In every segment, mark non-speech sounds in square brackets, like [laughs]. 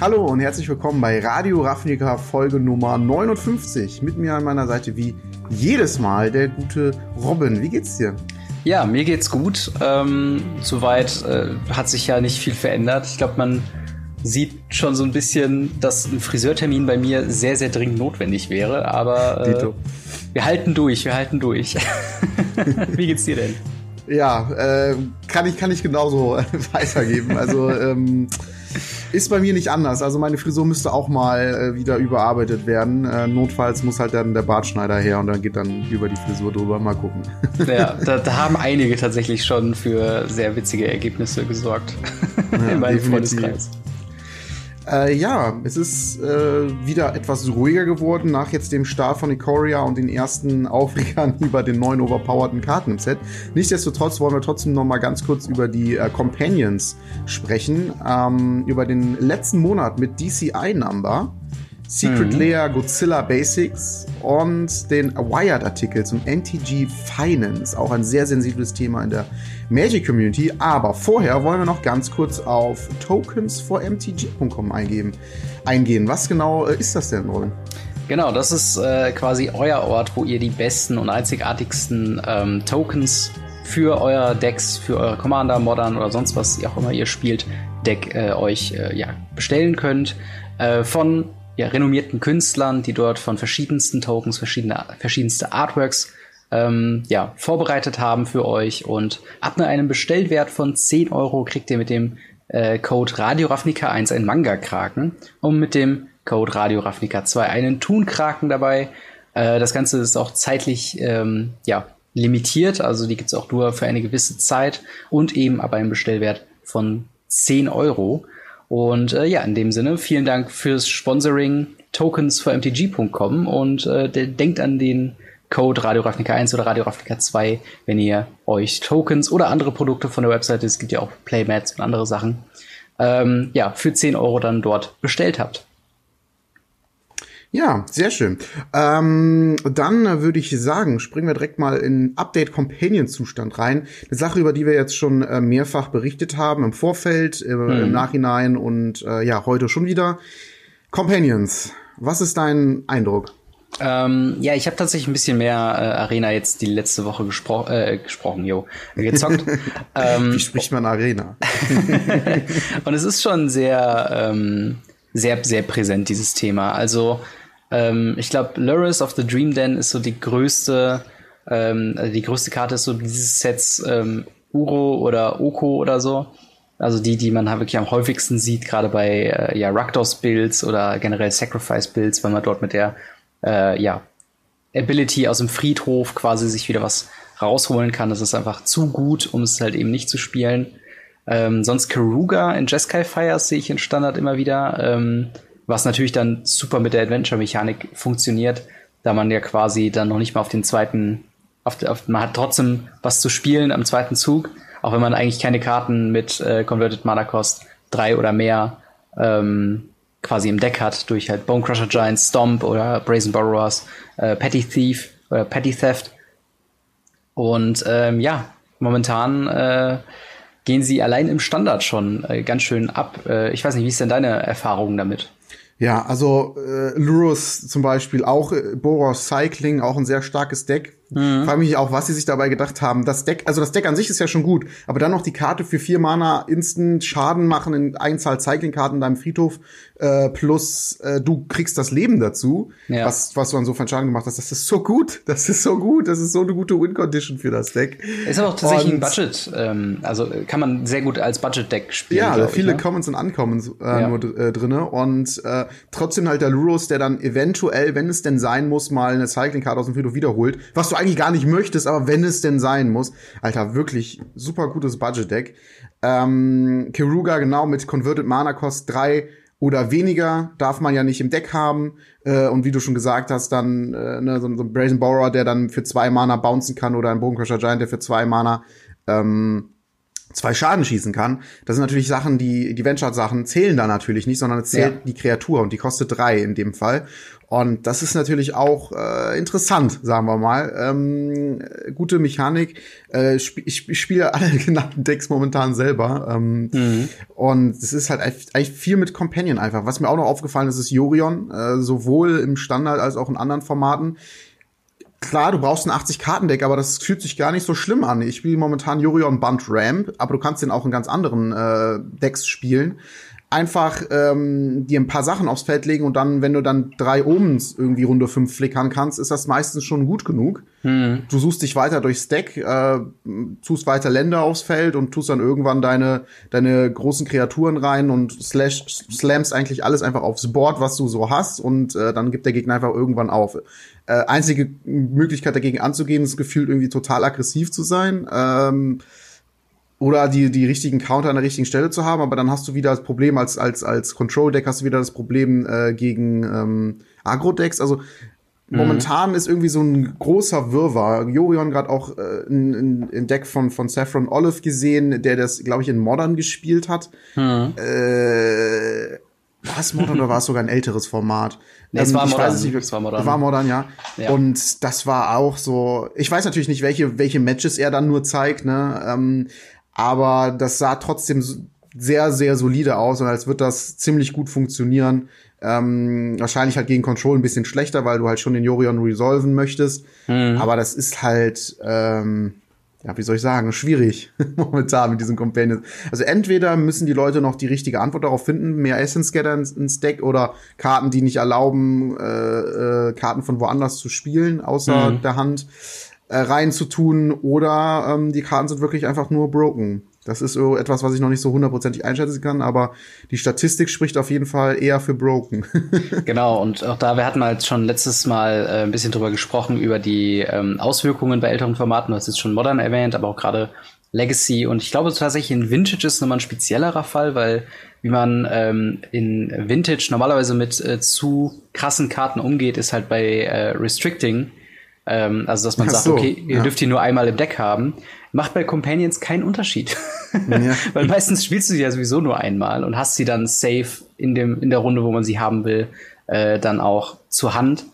Hallo und herzlich willkommen bei Radio Ravnica Folge Nummer 59. Mit mir an meiner Seite wie jedes Mal der gute Robin. Wie geht's dir? Ja, mir geht's gut. Ähm, soweit äh, hat sich ja nicht viel verändert. Ich glaube, man sieht schon so ein bisschen, dass ein Friseurtermin bei mir sehr, sehr dringend notwendig wäre. Aber äh, wir halten durch, wir halten durch. [laughs] Wie geht's dir denn? Ja, äh, kann ich kann ich genauso [laughs] weitergeben. Also ähm, ist bei mir nicht anders. Also meine Frisur müsste auch mal äh, wieder überarbeitet werden. Äh, notfalls muss halt dann der Bartschneider her und dann geht dann über die Frisur drüber. Mal gucken. Ja, [laughs] da, da haben einige tatsächlich schon für sehr witzige Ergebnisse gesorgt. Ja, [laughs] in meinem Freundeskreis. Äh, ja, es ist äh, wieder etwas ruhiger geworden nach jetzt dem Start von Ikoria und den ersten [laughs] Aufregern über den neuen overpowerten Karten im Set. Nichtsdestotrotz wollen wir trotzdem noch mal ganz kurz über die äh, Companions sprechen, ähm, über den letzten Monat mit DCI Number. Secret mhm. Layer Godzilla Basics und den Wired-Artikel zum NTG Finance. Auch ein sehr sensibles Thema in der Magic Community. Aber vorher wollen wir noch ganz kurz auf Tokens for MTG.com eingeben, eingehen. Was genau äh, ist das denn, Robin? Genau, das ist äh, quasi euer Ort, wo ihr die besten und einzigartigsten ähm, Tokens für euer Decks, für eure Commander, Modern oder sonst was auch immer ihr spielt, Deck äh, euch äh, ja, bestellen könnt. Äh, von ja, renommierten Künstlern, die dort von verschiedensten Tokens, verschiedene, verschiedenste Artworks ähm, ja, vorbereitet haben für euch. Und ab einem Bestellwert von 10 Euro kriegt ihr mit dem äh, Code Radio Ravnica 1 einen Manga-Kraken und mit dem Code Radio Ravnica 2 einen Thun-Kraken dabei. Äh, das Ganze ist auch zeitlich ähm, ja, limitiert, also die gibt es auch nur für eine gewisse Zeit und eben ab einem Bestellwert von 10 Euro. Und äh, ja, in dem Sinne, vielen Dank fürs Sponsoring Tokens für MTG.com und äh, denkt an den Code Radio Ravnica 1 oder Radio Ravnica 2, wenn ihr euch Tokens oder andere Produkte von der Webseite, es gibt ja auch Playmats und andere Sachen, ähm, ja, für 10 Euro dann dort bestellt habt. Ja, sehr schön. Ähm, dann würde ich sagen, springen wir direkt mal in Update Companion Zustand rein. Eine Sache, über die wir jetzt schon äh, mehrfach berichtet haben im Vorfeld, äh, hm. im Nachhinein und äh, ja, heute schon wieder. Companions, was ist dein Eindruck? Ähm, ja, ich habe tatsächlich ein bisschen mehr äh, Arena jetzt die letzte Woche gespro äh, gesprochen, jo, gezockt. [laughs] ähm, Wie spricht man Arena? [laughs] und es ist schon sehr, ähm, sehr, sehr präsent, dieses Thema. Also ähm, ich glaube, Luris of the Dream Den ist so die größte, ähm, also die größte Karte ist so dieses Sets ähm, Uro oder Oko oder so. Also die, die man wirklich am häufigsten sieht, gerade bei äh, ja, Rakdos-Builds oder generell Sacrifice-Builds, weil man dort mit der äh, ja, Ability aus dem Friedhof quasi sich wieder was rausholen kann. Das ist einfach zu gut, um es halt eben nicht zu spielen. Ähm, sonst Karuga in Jeskai Fires sehe ich in Standard immer wieder. Ähm, was natürlich dann super mit der Adventure-Mechanik funktioniert, da man ja quasi dann noch nicht mal auf den zweiten, auf, auf, man hat trotzdem was zu spielen am zweiten Zug, auch wenn man eigentlich keine Karten mit äh, Converted Mana Cost drei oder mehr ähm, quasi im Deck hat, durch halt Bone Crusher Giant, Stomp oder Brazen Borrowers, äh, Petty Thief oder Petty Theft. Und ähm, ja, momentan äh, gehen sie allein im Standard schon äh, ganz schön ab. Äh, ich weiß nicht, wie ist denn deine Erfahrung damit? Ja, also äh, Lurus zum Beispiel, auch äh, Boros Cycling, auch ein sehr starkes Deck. Mhm. Frage mich auch, was sie sich dabei gedacht haben. Das Deck, also das Deck an sich ist ja schon gut, aber dann noch die Karte für vier Mana Instant Schaden machen in Einzahl Cycling-Karten in deinem Friedhof äh, plus äh, du kriegst das Leben dazu, ja. was, was du an so viel Schaden gemacht hast. Das ist so gut. Das ist so gut. Das ist so eine gute Win-Condition für das Deck. Ist aber auch tatsächlich und, ein Budget. Ähm, also kann man sehr gut als Budget-Deck spielen. Ja, viele ich, ne? Commons und Uncommons äh, ja. nur äh, drinne. Und äh, trotzdem halt der Luros, der dann eventuell, wenn es denn sein muss, mal eine Cycling-Karte aus dem Friedhof wiederholt. Was du eigentlich gar nicht möchtest, aber wenn es denn sein muss. Alter, wirklich super gutes Budget-Deck. Ähm, Kiruga, genau, mit Converted Mana Cost 3 oder weniger darf man ja nicht im Deck haben. Äh, und wie du schon gesagt hast, dann äh, ne, so, so ein Brazen Borrower, der dann für zwei Mana bouncen kann oder ein Bogencrusher Giant, der für zwei Mana ähm, zwei Schaden schießen kann. Das sind natürlich Sachen, die, die Venture-Sachen zählen da natürlich nicht, sondern es zählt ja. die Kreatur und die kostet drei in dem Fall. Und das ist natürlich auch äh, interessant, sagen wir mal. Ähm, gute Mechanik. Äh, sp ich, ich spiele alle [laughs] genannten Decks momentan selber. Ähm, mhm. Und es ist halt eigentlich viel mit Companion einfach. Was mir auch noch aufgefallen ist, ist Jorion, äh, sowohl im Standard als auch in anderen Formaten klar, du brauchst ein 80-Karten-Deck, aber das fühlt sich gar nicht so schlimm an. Ich spiele momentan Yorion Bunt Ramp, aber du kannst den auch in ganz anderen äh, Decks spielen einfach ähm, dir ein paar Sachen aufs Feld legen und dann, wenn du dann drei Omens irgendwie Runde fünf flickern kannst, ist das meistens schon gut genug. Hm. Du suchst dich weiter durchs Deck, äh, tust weiter Länder aufs Feld und tust dann irgendwann deine, deine großen Kreaturen rein und slash, slams eigentlich alles einfach aufs Board, was du so hast und äh, dann gibt der Gegner einfach irgendwann auf. Äh, einzige Möglichkeit dagegen anzugehen, ist gefühlt irgendwie total aggressiv zu sein. Ähm, oder die, die richtigen Counter an der richtigen Stelle zu haben, aber dann hast du wieder das Problem als, als, als Control-Deck hast du wieder das Problem äh, gegen ähm, Agro-Decks. Also mhm. momentan ist irgendwie so ein großer Wirrwarr. Jorion gerade auch äh, ein, ein Deck von, von Saffron Olive gesehen, der das, glaube ich, in Modern gespielt hat. Mhm. Äh, war es Modern oder war es sogar ein älteres Format? Nee, es ähm, war ich Modern. Weiß es nicht, es war Modern. War Modern, ja. ja. Und das war auch so. Ich weiß natürlich nicht, welche welche Matches er dann nur zeigt, ne? Ähm, aber das sah trotzdem sehr, sehr solide aus und als wird das ziemlich gut funktionieren. Ähm, wahrscheinlich halt gegen Control ein bisschen schlechter, weil du halt schon den Jorion resolven möchtest. Mhm. Aber das ist halt, ähm, ja, wie soll ich sagen, schwierig [laughs] momentan mit diesen Companions. Also entweder müssen die Leute noch die richtige Antwort darauf finden, mehr Essence Getter ins, Deck oder Karten, die nicht erlauben, äh, äh, Karten von woanders zu spielen, außer mhm. der Hand äh, reinzutun oder ähm, die Karten sind wirklich einfach nur broken. Das ist so etwas, was ich noch nicht so hundertprozentig einschätzen kann, aber die Statistik spricht auf jeden Fall eher für broken. [laughs] genau, und auch da, wir hatten halt schon letztes Mal äh, ein bisschen drüber gesprochen, über die ähm, Auswirkungen bei älteren Formaten. Du hast jetzt schon Modern erwähnt, aber auch gerade Legacy. Und ich glaube tatsächlich in Vintage ist nochmal ein speziellerer Fall, weil wie man ähm, in Vintage normalerweise mit äh, zu krassen Karten umgeht, ist halt bei äh, Restricting ähm, also, dass man sagt, so, okay, ihr ja. dürft die nur einmal im Deck haben. Macht bei Companions keinen Unterschied. Ja. [laughs] Weil meistens spielst du sie ja sowieso nur einmal und hast sie dann safe in, dem, in der Runde, wo man sie haben will, äh, dann auch zur Hand.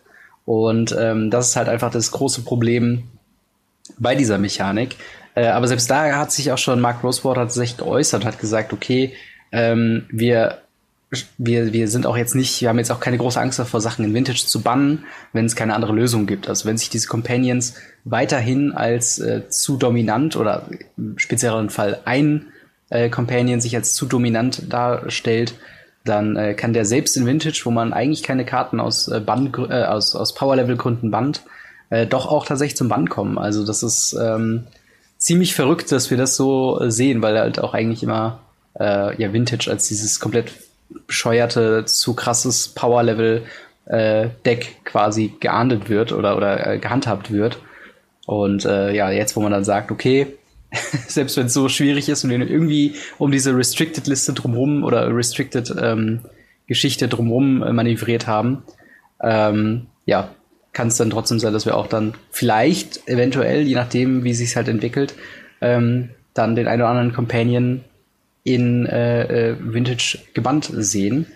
Und ähm, das ist halt einfach das große Problem bei dieser Mechanik. Äh, aber selbst da hat sich auch schon Mark Rosewater tatsächlich geäußert, hat gesagt, okay, ähm, wir wir, wir sind auch jetzt nicht, wir haben jetzt auch keine große Angst davor, Sachen in Vintage zu bannen, wenn es keine andere Lösung gibt. Also wenn sich diese Companions weiterhin als äh, zu dominant oder im spezielleren Fall ein äh, Companion sich als zu dominant darstellt, dann äh, kann der selbst in Vintage, wo man eigentlich keine Karten aus äh, Band, äh, aus, aus Power-Level-Gründen bannt, äh, doch auch tatsächlich zum Bann kommen. Also das ist ähm, ziemlich verrückt, dass wir das so äh, sehen, weil halt auch eigentlich immer äh, ja Vintage als dieses komplett bescheuerte, zu krasses Power-Level äh, quasi geahndet wird oder, oder äh, gehandhabt wird. Und äh, ja, jetzt, wo man dann sagt, okay, [laughs] selbst wenn es so schwierig ist und wir irgendwie um diese Restricted-Liste drumherum oder Restricted ähm, drumherum äh, manövriert haben, ähm, ja, kann es dann trotzdem sein, dass wir auch dann vielleicht, eventuell, je nachdem, wie sich halt entwickelt, ähm, dann den einen oder anderen Companion in äh, äh, Vintage gebannt sehen.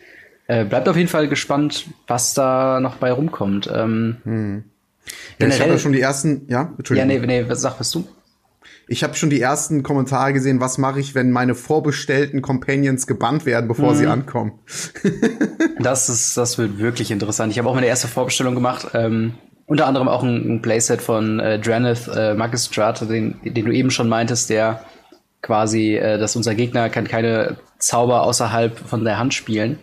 Äh, bleibt auf jeden Fall gespannt, was da noch bei rumkommt. Ähm, hm. Ja, ich habe ja schon die ersten, ja, Entschuldigung. Ja, nee, nee, was sag was du? Ich habe schon die ersten Kommentare gesehen, was mache ich, wenn meine vorbestellten Companions gebannt werden, bevor hm. sie ankommen. [laughs] das ist, das wird wirklich interessant. Ich habe auch meine erste Vorbestellung gemacht. Ähm, unter anderem auch ein, ein Playset von äh, Draneth äh, Magistrat, den, den du eben schon meintest, der quasi, äh, dass unser Gegner kann keine Zauber außerhalb von der Hand spielen.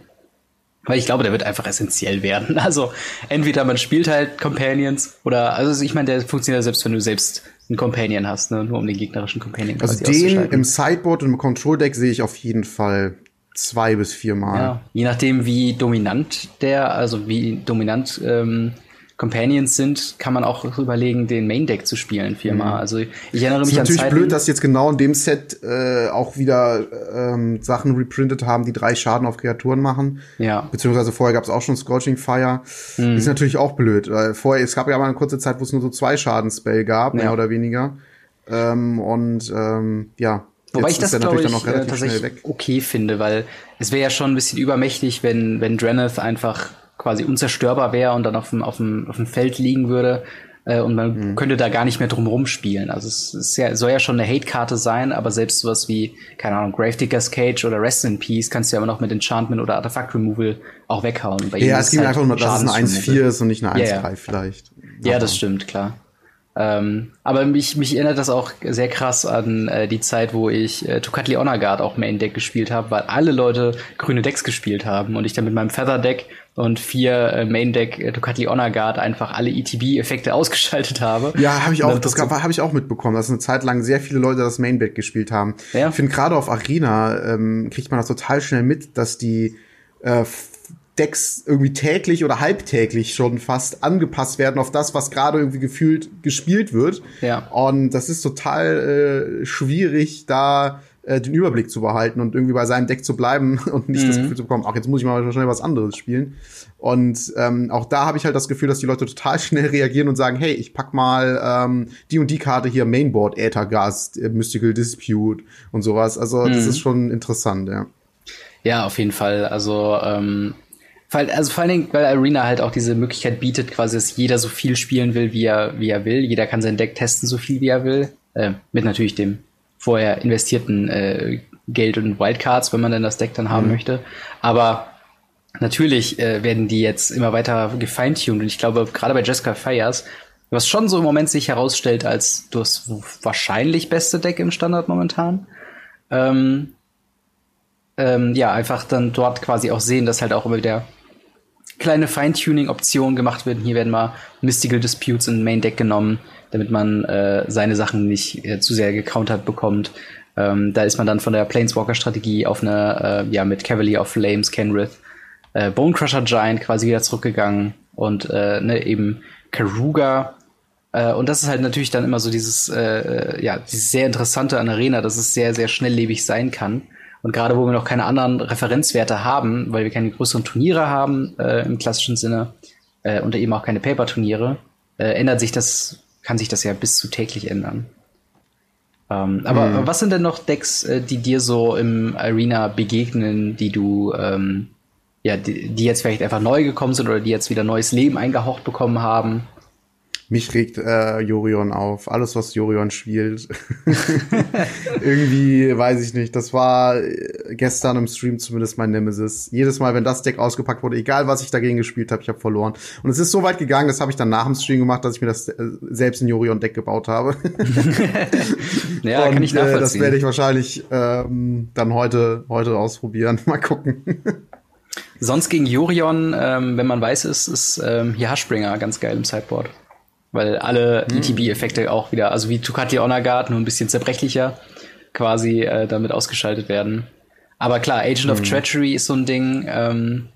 Weil ich glaube, der wird einfach essentiell werden. [laughs] Also entweder man spielt halt Companions oder, also ich meine, der funktioniert selbst, wenn du selbst einen Companion hast, ne? nur um den gegnerischen Companion Also den im Sideboard und im Control Deck sehe ich auf jeden Fall zwei bis vier Mal. Ja, je nachdem, wie dominant der, also wie dominant ähm, Companions sind, kann man auch überlegen, den Main Deck zu spielen viermal. Mhm. Also ich erinnere mich an Zeiten. Ist natürlich blöd, dass jetzt genau in dem Set äh, auch wieder ähm, Sachen reprintet haben, die drei Schaden auf Kreaturen machen. Ja. Beziehungsweise vorher gab es auch schon Scorching Fire. Mhm. Ist natürlich auch blöd. Weil vorher, es gab ja mal eine kurze Zeit, wo es nur so zwei Schadenspell gab, ja. mehr oder weniger. Ähm, und ähm, ja, Wobei ich das, glaube ich, äh, tatsächlich okay finde, weil es wäre ja schon ein bisschen übermächtig, wenn, wenn Dreneth einfach quasi unzerstörbar wäre und dann auf dem, auf dem, auf dem Feld liegen würde äh, und man mhm. könnte da gar nicht mehr drum spielen. Also es ist ja, soll ja schon eine Hate-Karte sein, aber selbst sowas wie, keine Ahnung, Gravedigger's Cage oder Rest in Peace kannst du ja immer noch mit Enchantment oder Artifact Removal auch weghauen. Bei ja, es geht halt einfach nur, dass es eine 1-4 ist und nicht eine 1-3 ja, ja. vielleicht. Ja, das stimmt, klar. Ähm, aber mich, mich erinnert das auch sehr krass an äh, die Zeit, wo ich äh, Tukatli Honor Guard auch Main Deck gespielt habe, weil alle Leute grüne Decks gespielt haben und ich dann mit meinem Feather Deck und vier äh, Main Deck äh, Ducati Honor Guard einfach alle ETB-Effekte [laughs] ausgeschaltet habe. Ja, habe ich auch, das habe ich auch mitbekommen, dass eine Zeit lang sehr viele Leute das Main Deck gespielt haben. Ja. Ich finde gerade auf Arena ähm, kriegt man das total schnell mit, dass die äh, Decks irgendwie täglich oder halbtäglich schon fast angepasst werden auf das, was gerade irgendwie gefühlt gespielt wird. Ja. Und das ist total äh, schwierig, da äh, den Überblick zu behalten und irgendwie bei seinem Deck zu bleiben [laughs] und nicht mhm. das Gefühl zu bekommen, ach, jetzt muss ich mal schnell was anderes spielen. Und ähm, auch da habe ich halt das Gefühl, dass die Leute total [laughs] schnell reagieren und sagen, hey, ich pack mal ähm, die und die Karte hier, Mainboard, Äthergast, Mystical Dispute und sowas. Also mhm. das ist schon interessant, ja. Ja, auf jeden Fall. Also ähm, also vor allen Dingen, weil Arena halt auch diese Möglichkeit bietet, quasi, dass jeder so viel spielen will, wie er, wie er will. Jeder kann sein Deck testen, so viel wie er will. Äh, mit natürlich dem vorher investierten äh, Geld und Wildcards, wenn man denn das Deck dann haben mhm. möchte. Aber natürlich äh, werden die jetzt immer weiter gefeintuned. Und ich glaube, gerade bei Jessica Fires, was schon so im Moment sich herausstellt als das wahrscheinlich beste Deck im Standard momentan, ähm, ähm, ja, einfach dann dort quasi auch sehen, dass halt auch immer wieder kleine Feintuning-Optionen gemacht werden. Hier werden mal Mystical Disputes in Main Deck genommen damit man äh, seine Sachen nicht äh, zu sehr gecountert bekommt. Ähm, da ist man dann von der Planeswalker-Strategie auf eine, äh, ja, mit Cavalier of Flames, Kenrith, äh, Bonecrusher Giant quasi wieder zurückgegangen und äh, ne, eben Karuga. Äh, und das ist halt natürlich dann immer so dieses, äh, äh, ja, dieses sehr interessante an Arena, dass es sehr, sehr schnelllebig sein kann. Und gerade wo wir noch keine anderen Referenzwerte haben, weil wir keine größeren Turniere haben äh, im klassischen Sinne äh, und eben auch keine Paper-Turniere, äh, ändert sich das kann sich das ja bis zu täglich ändern. Ähm, aber mhm. was sind denn noch Decks, äh, die dir so im Arena begegnen, die du, ähm, ja, die, die, jetzt vielleicht einfach neu gekommen sind oder die jetzt wieder neues Leben eingehaucht bekommen haben? Mich regt äh, Jorion auf. Alles, was Jorion spielt. [laughs] Irgendwie, weiß ich nicht. Das war äh, gestern im Stream zumindest mein Nemesis. Jedes Mal, wenn das Deck ausgepackt wurde, egal was ich dagegen gespielt habe, ich habe verloren. Und es ist so weit gegangen, das habe ich dann nach dem Stream gemacht, dass ich mir das äh, selbst in Jorion-Deck gebaut habe. [laughs] ja, Und, kann ich nachvollziehen. Äh, das werde ich wahrscheinlich ähm, dann heute, heute ausprobieren. [laughs] Mal gucken. Sonst gegen Jorion, ähm, wenn man weiß, ist, ist ähm, hier Hashbringer ganz geil im Sideboard. Weil alle hm. ETB-Effekte auch wieder, also wie Tukati Honor Guard, nur ein bisschen zerbrechlicher, quasi äh, damit ausgeschaltet werden. Aber klar, Agent hm. of Treachery ist so ein Ding. Ähm,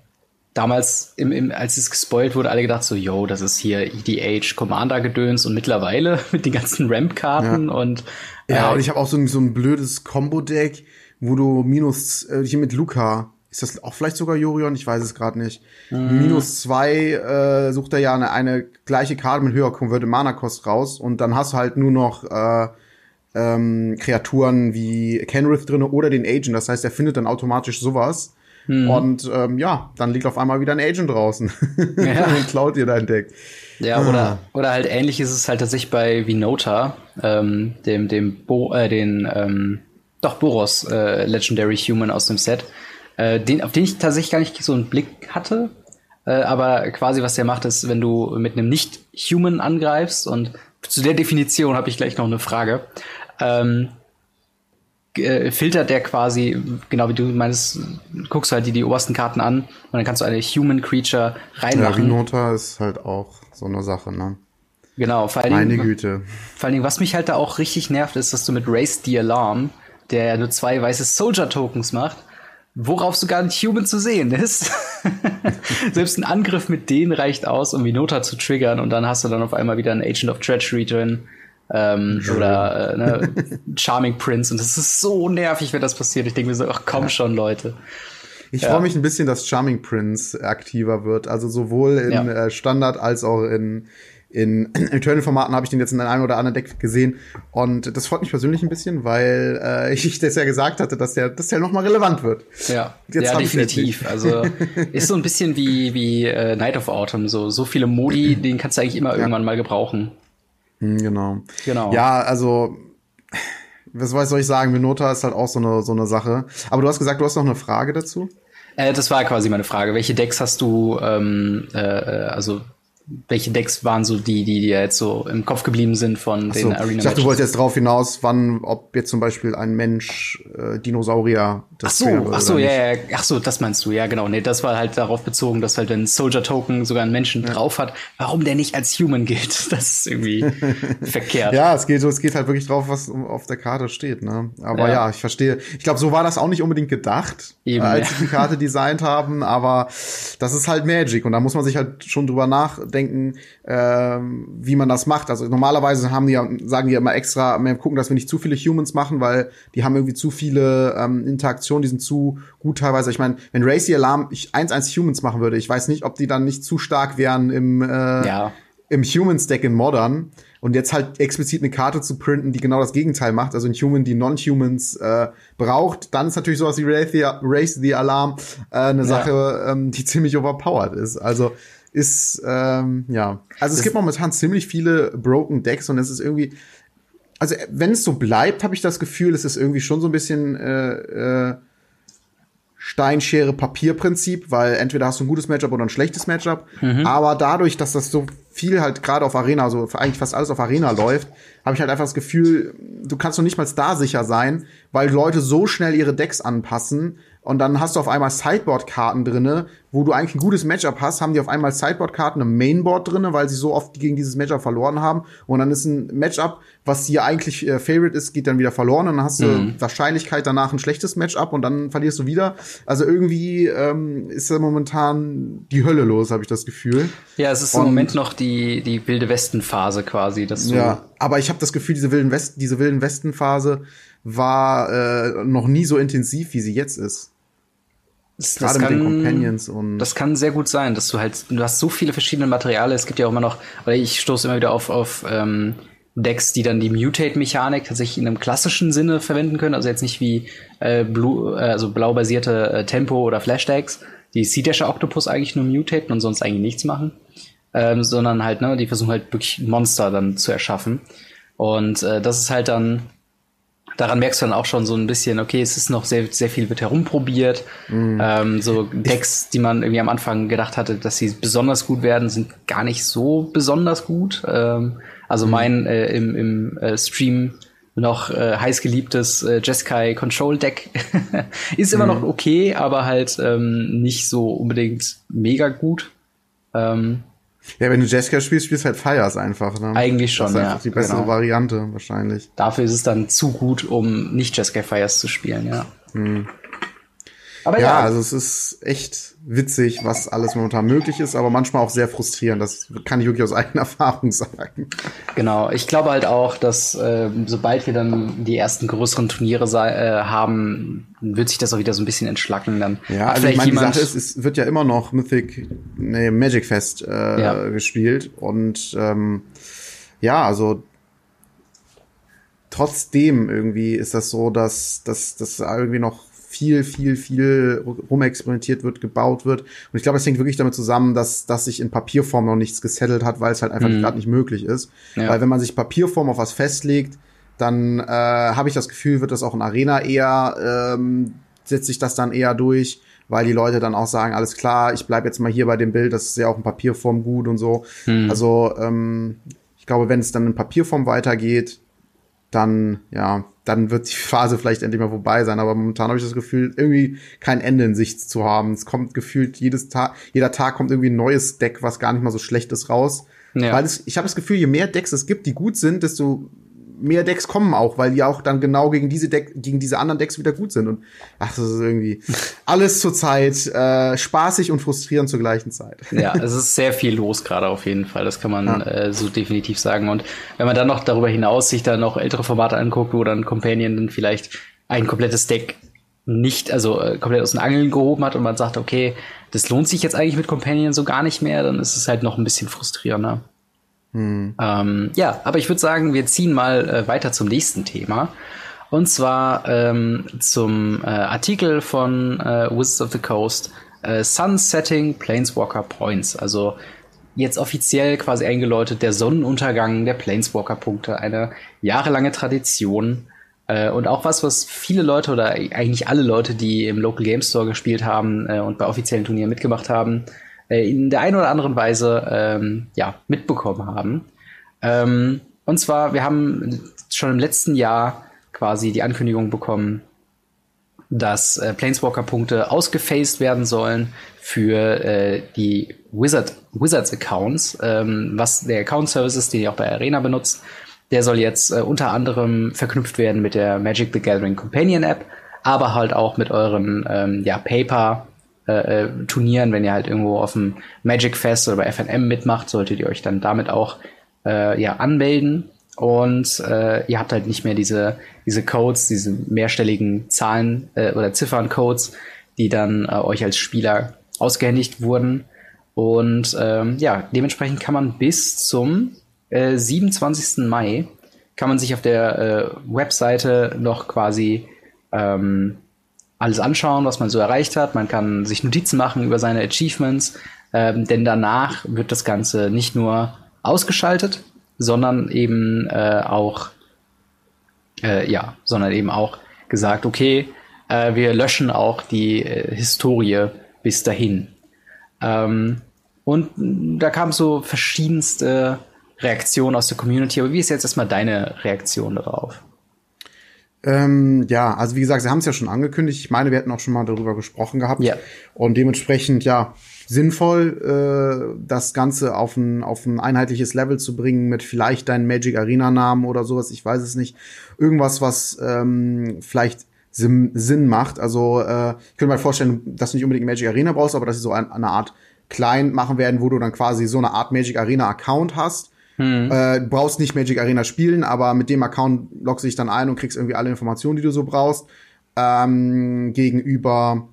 damals, im, im, als es gespoilt wurde, alle gedacht so, yo, das ist hier EDH Commander-Gedöns und mittlerweile [laughs] mit den ganzen Ramp-Karten ja. und äh, Ja, und ich habe auch so ein, so ein blödes Combo-Deck, wo du minus, äh, hier mit Luca ist das auch vielleicht sogar Jorion? Ich weiß es gerade nicht. Mhm. Minus zwei äh, sucht er ja eine, eine gleiche Karte mit höherer Converted Mana Kost raus und dann hast du halt nur noch äh, ähm, Kreaturen wie Kenrith drinne oder den Agent. Das heißt, er findet dann automatisch sowas. Mhm. Und ähm, ja, dann liegt auf einmal wieder ein Agent draußen ja. und klaut dir dein Deck. Ja, ah. oder, oder halt ähnlich ist es halt tatsächlich bei Vinota, ähm, dem, dem Bo, äh, den, ähm, doch Boros äh, Legendary Human aus dem Set äh, den, auf den ich tatsächlich gar nicht so einen Blick hatte. Äh, aber quasi, was der macht, ist, wenn du mit einem Nicht-Human angreifst, und zu der Definition habe ich gleich noch eine Frage, ähm, äh, filtert der quasi, genau wie du meinst, guckst halt die, die obersten Karten an und dann kannst du eine Human Creature reinmachen. Ja, ist halt auch so eine Sache, ne? Genau, vor allen Dingen. Meine Güte. Vor allen Dingen, was mich halt da auch richtig nervt, ist, dass du mit Race the Alarm, der ja nur zwei weiße Soldier Tokens macht, worauf sogar nicht Human zu sehen ist. [laughs] Selbst ein Angriff mit denen reicht aus, um Minota zu triggern und dann hast du dann auf einmal wieder einen Agent of Treachery drin. Ähm, oder äh, ne, Charming Prince und das ist so nervig, wenn das passiert. Ich denke mir so, ach komm ja. schon, Leute. Ich ja. freue mich ein bisschen, dass Charming Prince aktiver wird. Also sowohl in ja. äh, Standard als auch in in [clears throat] Eternal-Formaten habe ich den jetzt in einem oder anderen Deck gesehen. Und das freut mich persönlich ein bisschen, weil äh, [laughs] ich das ja gesagt hatte, dass der, dass der noch mal relevant wird. Ja, jetzt ja definitiv. Also [laughs] ist so ein bisschen wie, wie äh, Night of Autumn. So, so viele Modi, [clears throat] den kannst du eigentlich immer ja. irgendwann mal gebrauchen. Hm, genau. Genau. Ja, also was soll ich sagen? Minota ist halt auch so eine, so eine Sache. Aber du hast gesagt, du hast noch eine Frage dazu? Äh, das war quasi meine Frage. Welche Decks hast du, ähm, äh, äh also welche Decks waren so die, die dir jetzt so im Kopf geblieben sind von Ach den so. Arena Ich dachte, du wolltest jetzt drauf hinaus, wann, ob jetzt zum Beispiel ein Mensch äh, Dinosaurier das Ach so, ach so, ja, ja, ach so, das meinst du, ja, genau. Nee, das war halt darauf bezogen, dass halt, wenn Soldier Token sogar einen Menschen ja. drauf hat, warum der nicht als Human gilt. [laughs] Das ist irgendwie [laughs] verkehrt. Ja, es geht, es geht halt wirklich drauf, was auf der Karte steht, ne? Aber ja, ja ich verstehe. Ich glaube, so war das auch nicht unbedingt gedacht, Eben, als ja. sie die Karte [laughs] designt haben, aber das ist halt Magic und da muss man sich halt schon drüber nachdenken, ähm, wie man das macht. Also normalerweise haben die ja, sagen die ja immer extra, wir gucken, dass wir nicht zu viele Humans machen, weil die haben irgendwie zu viele ähm, Interaktionen, die sind zu gut teilweise. Ich meine, wenn Racy Alarm ich 1-1 Humans machen würde, ich weiß nicht, ob die dann nicht zu stark wären im, äh, ja. im Humans-Deck in Modern. Und jetzt halt explizit eine Karte zu printen, die genau das Gegenteil macht, also ein Human, die Non-Humans äh, braucht, dann ist natürlich sowas wie Race the, Race the Alarm äh, eine ja. Sache, ähm, die ziemlich overpowered ist. Also ist, ähm, ja. Also es gibt momentan ziemlich viele Broken Decks und es ist irgendwie, also wenn es so bleibt, habe ich das Gefühl, es ist irgendwie schon so ein bisschen äh, äh, Steinschere Papier Prinzip, weil entweder hast du ein gutes Matchup oder ein schlechtes Matchup, mhm. aber dadurch, dass das so viel halt gerade auf Arena, also eigentlich fast alles auf Arena läuft, habe ich halt einfach das Gefühl, du kannst noch nicht mal da sicher sein, weil Leute so schnell ihre Decks anpassen und dann hast du auf einmal Sideboard-Karten drinne, wo du eigentlich ein gutes Matchup hast, haben die auf einmal Sideboard-Karten im Mainboard drinne, weil sie so oft gegen dieses Matchup verloren haben. Und dann ist ein Matchup, was dir eigentlich äh, Favorite ist, geht dann wieder verloren und dann hast du mhm. Wahrscheinlichkeit danach ein schlechtes Matchup und dann verlierst du wieder. Also irgendwie ähm, ist da momentan die Hölle los, habe ich das Gefühl. Ja, es ist und, im Moment noch die die wilde Westen-Phase quasi, dass du ja, aber ich habe das Gefühl, diese wilden West diese wilden Westen-Phase war äh, noch nie so intensiv, wie sie jetzt ist. Das, Gerade das kann, mit den Companions und. Das kann sehr gut sein, dass du halt, du hast so viele verschiedene Materialien. Es gibt ja auch immer noch, weil ich stoße immer wieder auf, auf ähm, Decks, die dann die Mutate-Mechanik tatsächlich in einem klassischen Sinne verwenden können. Also jetzt nicht wie äh, Blue, äh, also blau basierte äh, Tempo oder Flash-Decks, die Sea Dasher Octopus eigentlich nur mutaten und sonst eigentlich nichts machen. Ähm, sondern halt, ne, die versuchen halt wirklich Monster dann zu erschaffen. Und äh, das ist halt dann daran merkst du dann auch schon so ein bisschen, okay, es ist noch sehr, sehr viel wird herumprobiert. Mm. Ähm, so Decks, die man irgendwie am Anfang gedacht hatte, dass sie besonders gut werden, sind gar nicht so besonders gut. Ähm, also mm. mein äh, im, im äh, Stream noch äh, heiß geliebtes äh, Jeskai Control Deck [laughs] ist immer mm. noch okay, aber halt ähm, nicht so unbedingt mega gut. Ähm, ja, wenn du Jessica spielst, spielst halt Fires einfach. Ne? Eigentlich schon, das ist ja. die bessere genau. Variante wahrscheinlich. Dafür ist es dann zu gut, um nicht Jessica Fires zu spielen, ja. Hm. Aber ja, ja, also es ist echt witzig, was alles momentan möglich ist, aber manchmal auch sehr frustrierend. Das kann ich wirklich aus [laughs] eigener Erfahrung sagen. Genau, ich glaube halt auch, dass äh, sobald wir dann die ersten größeren Turniere äh, haben, wird sich das auch wieder so ein bisschen entschlacken. Dann ja, also ich meine, die Sache ist, es wird ja immer noch Mythic, nee, Magic Fest äh, ja. gespielt und ähm, ja, also trotzdem irgendwie ist das so, dass dass das irgendwie noch viel, viel, viel rumexperimentiert wird, gebaut wird. Und ich glaube, es hängt wirklich damit zusammen, dass, dass sich in Papierform noch nichts gesettelt hat, weil es halt einfach mhm. gerade nicht möglich ist. Ja. Weil wenn man sich Papierform auf was festlegt, dann äh, habe ich das Gefühl, wird das auch in Arena eher, ähm, setzt sich das dann eher durch, weil die Leute dann auch sagen, alles klar, ich bleib jetzt mal hier bei dem Bild, das ist ja auch in Papierform gut und so. Mhm. Also ähm, ich glaube, wenn es dann in Papierform weitergeht, dann, ja, dann wird die Phase vielleicht endlich mal vorbei sein. Aber momentan habe ich das Gefühl, irgendwie kein Ende in Sicht zu haben. Es kommt gefühlt jedes Tag, jeder Tag kommt irgendwie ein neues Deck, was gar nicht mal so schlecht ist, raus. Ja. Weil es, ich habe das Gefühl, je mehr Decks es gibt, die gut sind, desto mehr Decks kommen auch, weil die auch dann genau gegen diese Deck, gegen diese anderen Decks wieder gut sind. Und ach, das ist irgendwie [laughs] alles zurzeit äh, spaßig und frustrierend zur gleichen Zeit. Ja, es ist sehr viel los gerade auf jeden Fall. Das kann man ja. äh, so definitiv sagen. Und wenn man dann noch darüber hinaus sich dann noch ältere Formate anguckt, wo dann Companion dann vielleicht ein komplettes Deck nicht, also äh, komplett aus den Angeln gehoben hat und man sagt, okay, das lohnt sich jetzt eigentlich mit Companion so gar nicht mehr, dann ist es halt noch ein bisschen frustrierender. Hm. Ähm, ja, aber ich würde sagen, wir ziehen mal äh, weiter zum nächsten Thema. Und zwar ähm, zum äh, Artikel von äh, Wizards of the Coast, äh, Sunsetting Planeswalker Points. Also jetzt offiziell quasi eingeläutet der Sonnenuntergang der Planeswalker-Punkte. Eine jahrelange Tradition. Äh, und auch was, was viele Leute oder eigentlich alle Leute, die im Local Game Store gespielt haben äh, und bei offiziellen Turnieren mitgemacht haben, äh, in der einen oder anderen Weise ähm, ja, mitbekommen haben. Ähm, und zwar, wir haben schon im letzten Jahr quasi die Ankündigung bekommen, dass äh, Planeswalker-Punkte ausgefaced werden sollen für äh, die Wizard, Wizards-Accounts, ähm, was der Account-Services, den ihr auch bei Arena benutzt, der soll jetzt äh, unter anderem verknüpft werden mit der Magic the Gathering Companion App, aber halt auch mit euren ähm, ja, Paper äh, äh, Turnieren, wenn ihr halt irgendwo auf dem Magic Fest oder bei FNM mitmacht, solltet ihr euch dann damit auch äh, ja anmelden und äh, ihr habt halt nicht mehr diese diese Codes, diese mehrstelligen Zahlen äh, oder Zifferncodes, die dann äh, euch als Spieler ausgehändigt wurden. Und ähm, ja, dementsprechend kann man bis zum äh, 27. Mai kann man sich auf der äh, Webseite noch quasi ähm, alles anschauen, was man so erreicht hat. Man kann sich Notizen machen über seine Achievements, ähm, denn danach wird das Ganze nicht nur ausgeschaltet, sondern eben äh, auch äh, ja, sondern eben auch gesagt, okay, äh, wir löschen auch die äh, Historie bis dahin. Ähm, und da kamen so verschiedenste Reaktionen aus der Community. Aber wie ist jetzt erstmal deine Reaktion darauf? Ähm, ja, also wie gesagt, sie haben es ja schon angekündigt. Ich meine, wir hätten auch schon mal darüber gesprochen gehabt. Ja. Und dementsprechend, ja, sinnvoll, äh, das Ganze auf ein, auf ein einheitliches Level zu bringen mit vielleicht deinen Magic Arena Namen oder sowas. Ich weiß es nicht. Irgendwas, was ähm, vielleicht Sinn, Sinn macht. Also äh, ich könnte mir vorstellen, dass du nicht unbedingt Magic Arena brauchst, aber dass sie so ein, eine Art Client machen werden, wo du dann quasi so eine Art Magic Arena Account hast hm. Äh, brauchst nicht Magic Arena spielen, aber mit dem Account loggst du dich dann ein und kriegst irgendwie alle Informationen, die du so brauchst. Ähm, gegenüber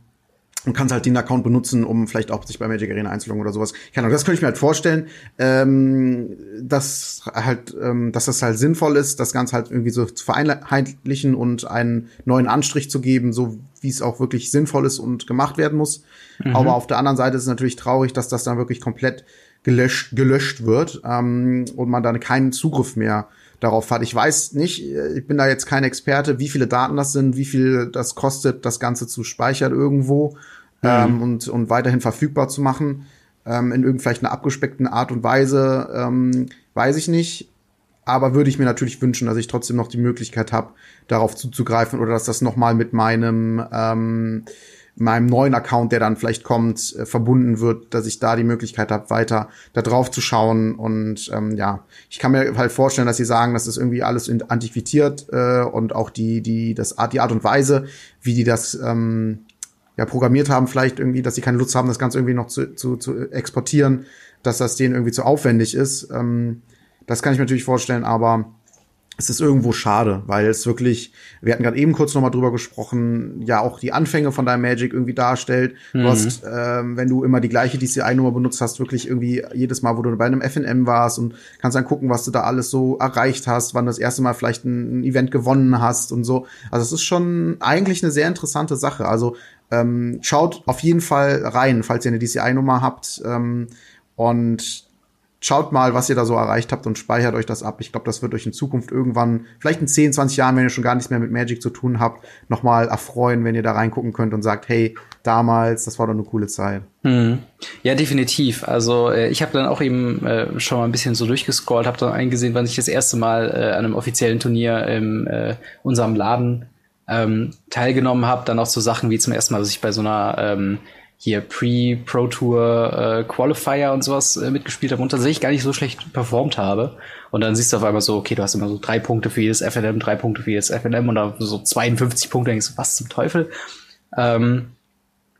und kannst halt den Account benutzen, um vielleicht auch sich bei Magic Arena einzuloggen oder sowas. Keine Ahnung, das könnte ich mir halt vorstellen, ähm, dass halt, ähm, dass das halt sinnvoll ist, das Ganze halt irgendwie so zu vereinheitlichen und einen neuen Anstrich zu geben, so wie es auch wirklich sinnvoll ist und gemacht werden muss. Mhm. Aber auf der anderen Seite ist es natürlich traurig, dass das dann wirklich komplett gelöscht, gelöscht wird ähm, und man dann keinen Zugriff mehr darauf hat. Ich weiß nicht, ich bin da jetzt kein Experte, wie viele Daten das sind, wie viel das kostet, das Ganze zu speichern irgendwo mhm. ähm, und, und weiterhin verfügbar zu machen. Ähm, in irgend vielleicht einer abgespeckten Art und Weise, ähm, weiß ich nicht. Aber würde ich mir natürlich wünschen, dass ich trotzdem noch die Möglichkeit habe, darauf zuzugreifen oder dass das noch mal mit meinem ähm, meinem neuen Account, der dann vielleicht kommt, äh, verbunden wird, dass ich da die Möglichkeit habe, weiter da drauf zu schauen. Und ähm, ja, ich kann mir halt vorstellen, dass sie sagen, dass das irgendwie alles antiquiert äh, und auch die, die, das Art, die Art und Weise, wie die das ähm, ja, programmiert haben, vielleicht irgendwie, dass sie keine Lust haben, das Ganze irgendwie noch zu, zu, zu exportieren, dass das denen irgendwie zu aufwendig ist. Ähm, das kann ich mir natürlich vorstellen, aber es ist irgendwo schade, weil es wirklich, wir hatten gerade eben kurz noch mal drüber gesprochen, ja auch die Anfänge von deinem Magic irgendwie darstellt. Mhm. Du hast, ähm, wenn du immer die gleiche DCI-Nummer benutzt hast, wirklich irgendwie jedes Mal, wo du bei einem FNM warst und kannst dann gucken, was du da alles so erreicht hast, wann du das erste Mal vielleicht ein, ein Event gewonnen hast und so. Also es ist schon eigentlich eine sehr interessante Sache. Also ähm, schaut auf jeden Fall rein, falls ihr eine DCI-Nummer habt. Ähm, und schaut mal, was ihr da so erreicht habt und speichert euch das ab. Ich glaube, das wird euch in Zukunft irgendwann, vielleicht in 10, 20 Jahren, wenn ihr schon gar nichts mehr mit Magic zu tun habt, nochmal erfreuen, wenn ihr da reingucken könnt und sagt, hey, damals, das war doch eine coole Zeit. Hm. Ja, definitiv. Also äh, ich habe dann auch eben äh, schon mal ein bisschen so durchgescrollt, habe dann eingesehen, wann ich das erste Mal äh, an einem offiziellen Turnier in äh, unserem Laden ähm, teilgenommen habe. Dann auch so Sachen wie zum ersten Mal, dass ich bei so einer ähm, hier Pre-Pro Tour äh, Qualifier und sowas äh, mitgespielt habe und tatsächlich gar nicht so schlecht performt habe. Und dann siehst du auf einmal so, okay, du hast immer so drei Punkte für jedes FNM, drei Punkte für jedes FNM und dann so 52 Punkte, denkst du, was zum Teufel? Ähm,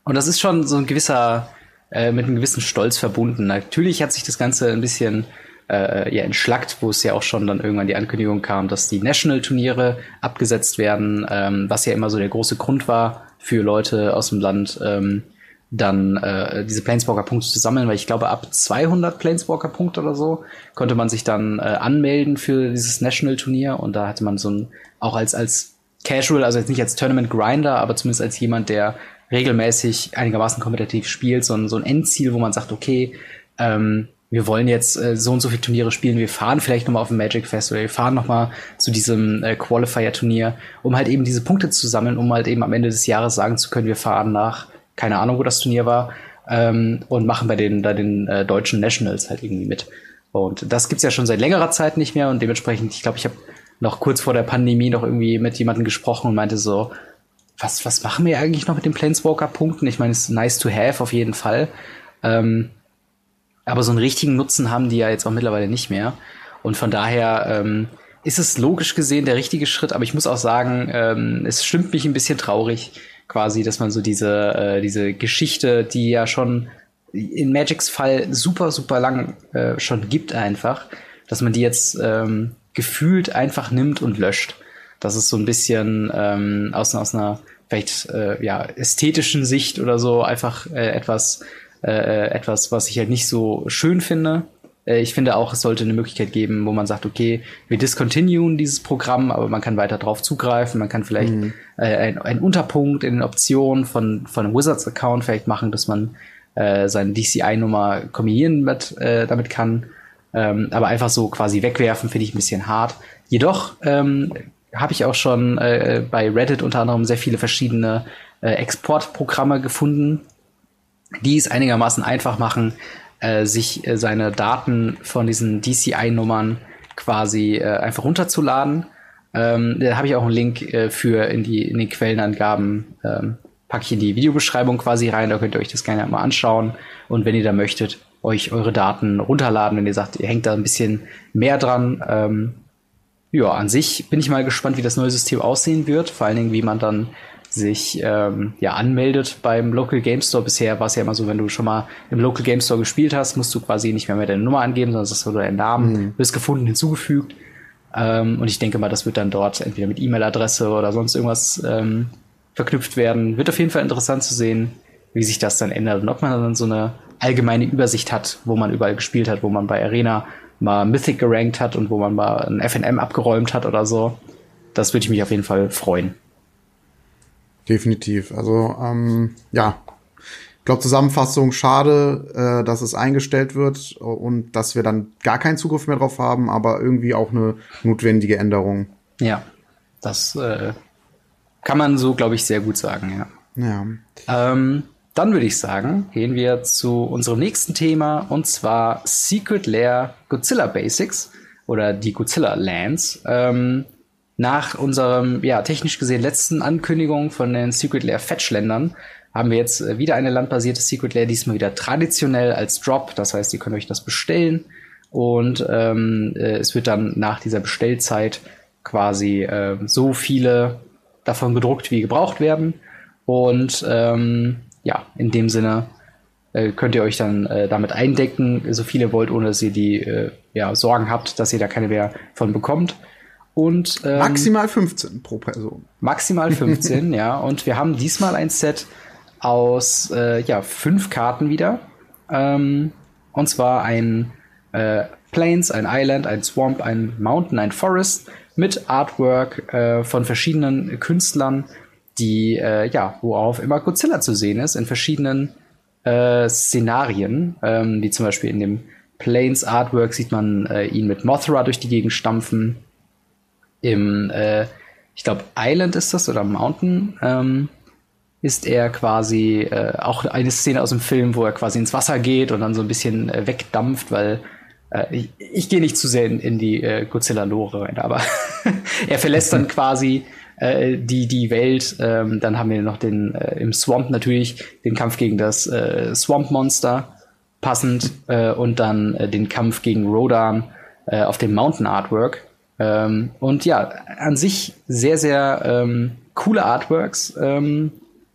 und das ist schon so ein gewisser, äh, mit einem gewissen Stolz verbunden. Natürlich hat sich das Ganze ein bisschen äh, ja entschlackt, wo es ja auch schon dann irgendwann die Ankündigung kam, dass die National-Turniere abgesetzt werden, ähm, was ja immer so der große Grund war für Leute aus dem Land, ähm, dann äh, diese Planeswalker-Punkte zu sammeln, weil ich glaube, ab 200 Planeswalker-Punkte oder so konnte man sich dann äh, anmelden für dieses National-Turnier und da hatte man so ein, auch als, als Casual, also jetzt nicht als Tournament-Grinder, aber zumindest als jemand, der regelmäßig einigermaßen kompetitiv spielt, so ein, so ein Endziel, wo man sagt, okay, ähm, wir wollen jetzt äh, so und so viele Turniere spielen, wir fahren vielleicht noch mal auf ein Magic Fest oder wir fahren noch mal zu diesem äh, Qualifier-Turnier, um halt eben diese Punkte zu sammeln, um halt eben am Ende des Jahres sagen zu können, wir fahren nach keine Ahnung, wo das Turnier war, ähm, und machen bei den, bei den äh, deutschen Nationals halt irgendwie mit. Und das gibt's ja schon seit längerer Zeit nicht mehr und dementsprechend, ich glaube, ich habe noch kurz vor der Pandemie noch irgendwie mit jemandem gesprochen und meinte so, was, was machen wir eigentlich noch mit den Planeswalker-Punkten? Ich meine, es ist nice to have auf jeden Fall. Ähm, aber so einen richtigen Nutzen haben die ja jetzt auch mittlerweile nicht mehr. Und von daher ähm, ist es logisch gesehen der richtige Schritt, aber ich muss auch sagen, ähm, es stimmt mich ein bisschen traurig, quasi, dass man so diese, äh, diese Geschichte, die ja schon in Magics Fall super, super lang äh, schon gibt einfach, dass man die jetzt ähm, gefühlt einfach nimmt und löscht. Das ist so ein bisschen ähm, aus, aus einer vielleicht äh, ja ästhetischen Sicht oder so einfach äh, etwas äh, etwas, was ich halt nicht so schön finde. Äh, ich finde auch, es sollte eine Möglichkeit geben, wo man sagt, okay, wir discontinuen dieses Programm, aber man kann weiter drauf zugreifen. Man kann vielleicht mhm. äh, einen Unterpunkt in den Optionen von, von einem Wizards-Account vielleicht machen, dass man äh, seine DCI-Nummer kombinieren mit, äh, damit kann. Ähm, aber einfach so quasi wegwerfen, finde ich ein bisschen hart. Jedoch ähm, habe ich auch schon äh, bei Reddit unter anderem sehr viele verschiedene äh, Exportprogramme gefunden, die es einigermaßen einfach machen, äh, sich äh, seine Daten von diesen DCI-Nummern quasi äh, einfach runterzuladen. Ähm, da habe ich auch einen Link äh, für in die in den Quellenangaben. Ähm, packe ich in die Videobeschreibung quasi rein, da könnt ihr euch das gerne mal anschauen. Und wenn ihr da möchtet, euch eure Daten runterladen, wenn ihr sagt, ihr hängt da ein bisschen mehr dran. Ähm, ja, an sich bin ich mal gespannt, wie das neue System aussehen wird. Vor allen Dingen, wie man dann sich ähm, ja anmeldet beim Local Game Store. Bisher war es ja immer so, wenn du schon mal im Local Game Store gespielt hast, musst du quasi nicht mehr, mehr deine Nummer angeben, sondern sagst du deinen Namen, mhm. wirst gefunden, hinzugefügt. Ähm, und ich denke mal, das wird dann dort entweder mit E-Mail-Adresse oder sonst irgendwas ähm, verknüpft werden. Wird auf jeden Fall interessant zu sehen, wie sich das dann ändert und ob man dann so eine allgemeine Übersicht hat, wo man überall gespielt hat, wo man bei Arena mal Mythic gerankt hat und wo man mal ein FNM abgeräumt hat oder so. Das würde ich mich auf jeden Fall freuen. Definitiv. Also ähm, ja, ich glaube Zusammenfassung schade, äh, dass es eingestellt wird und dass wir dann gar keinen Zugriff mehr drauf haben, aber irgendwie auch eine notwendige Änderung. Ja, das äh, kann man so, glaube ich, sehr gut sagen. Ja. Ja. Ähm, dann würde ich sagen, gehen wir zu unserem nächsten Thema und zwar Secret Lair Godzilla Basics oder die Godzilla Lands. Ähm, nach unserem, ja, technisch gesehen letzten Ankündigung von den Secret Lair Fetch-Ländern haben wir jetzt äh, wieder eine landbasierte Secret Lair, diesmal wieder traditionell als Drop. Das heißt, ihr könnt euch das bestellen und ähm, äh, es wird dann nach dieser Bestellzeit quasi äh, so viele davon gedruckt, wie gebraucht werden. Und ähm, ja, in dem Sinne äh, könnt ihr euch dann äh, damit eindecken, so viele wollt, ohne dass ihr die äh, ja, Sorgen habt, dass ihr da keine mehr von bekommt. Und, ähm, maximal 15 pro Person. Maximal [laughs] 15, ja. Und wir haben diesmal ein Set aus äh, ja, fünf Karten wieder. Ähm, und zwar ein äh, Plains, ein Island, ein Swamp, ein Mountain, ein Forest mit Artwork äh, von verschiedenen Künstlern, die äh, ja, worauf immer Godzilla zu sehen ist, in verschiedenen äh, Szenarien, ähm, wie zum Beispiel in dem Plains Artwork sieht man äh, ihn mit Mothra durch die Gegend stampfen im, äh, ich glaube, Island ist das oder Mountain, ähm, ist er quasi äh, auch eine Szene aus dem Film, wo er quasi ins Wasser geht und dann so ein bisschen äh, wegdampft, weil äh, ich, ich gehe nicht zu sehr in, in die äh, Godzilla-Lore rein, aber [laughs] er verlässt dann [laughs] quasi äh, die, die Welt. Ähm, dann haben wir noch den äh, im Swamp natürlich den Kampf gegen das äh, Swamp-Monster passend äh, und dann äh, den Kampf gegen Rodan äh, auf dem Mountain Artwork. Ähm, und ja, an sich sehr, sehr ähm, coole Artworks. Ähm,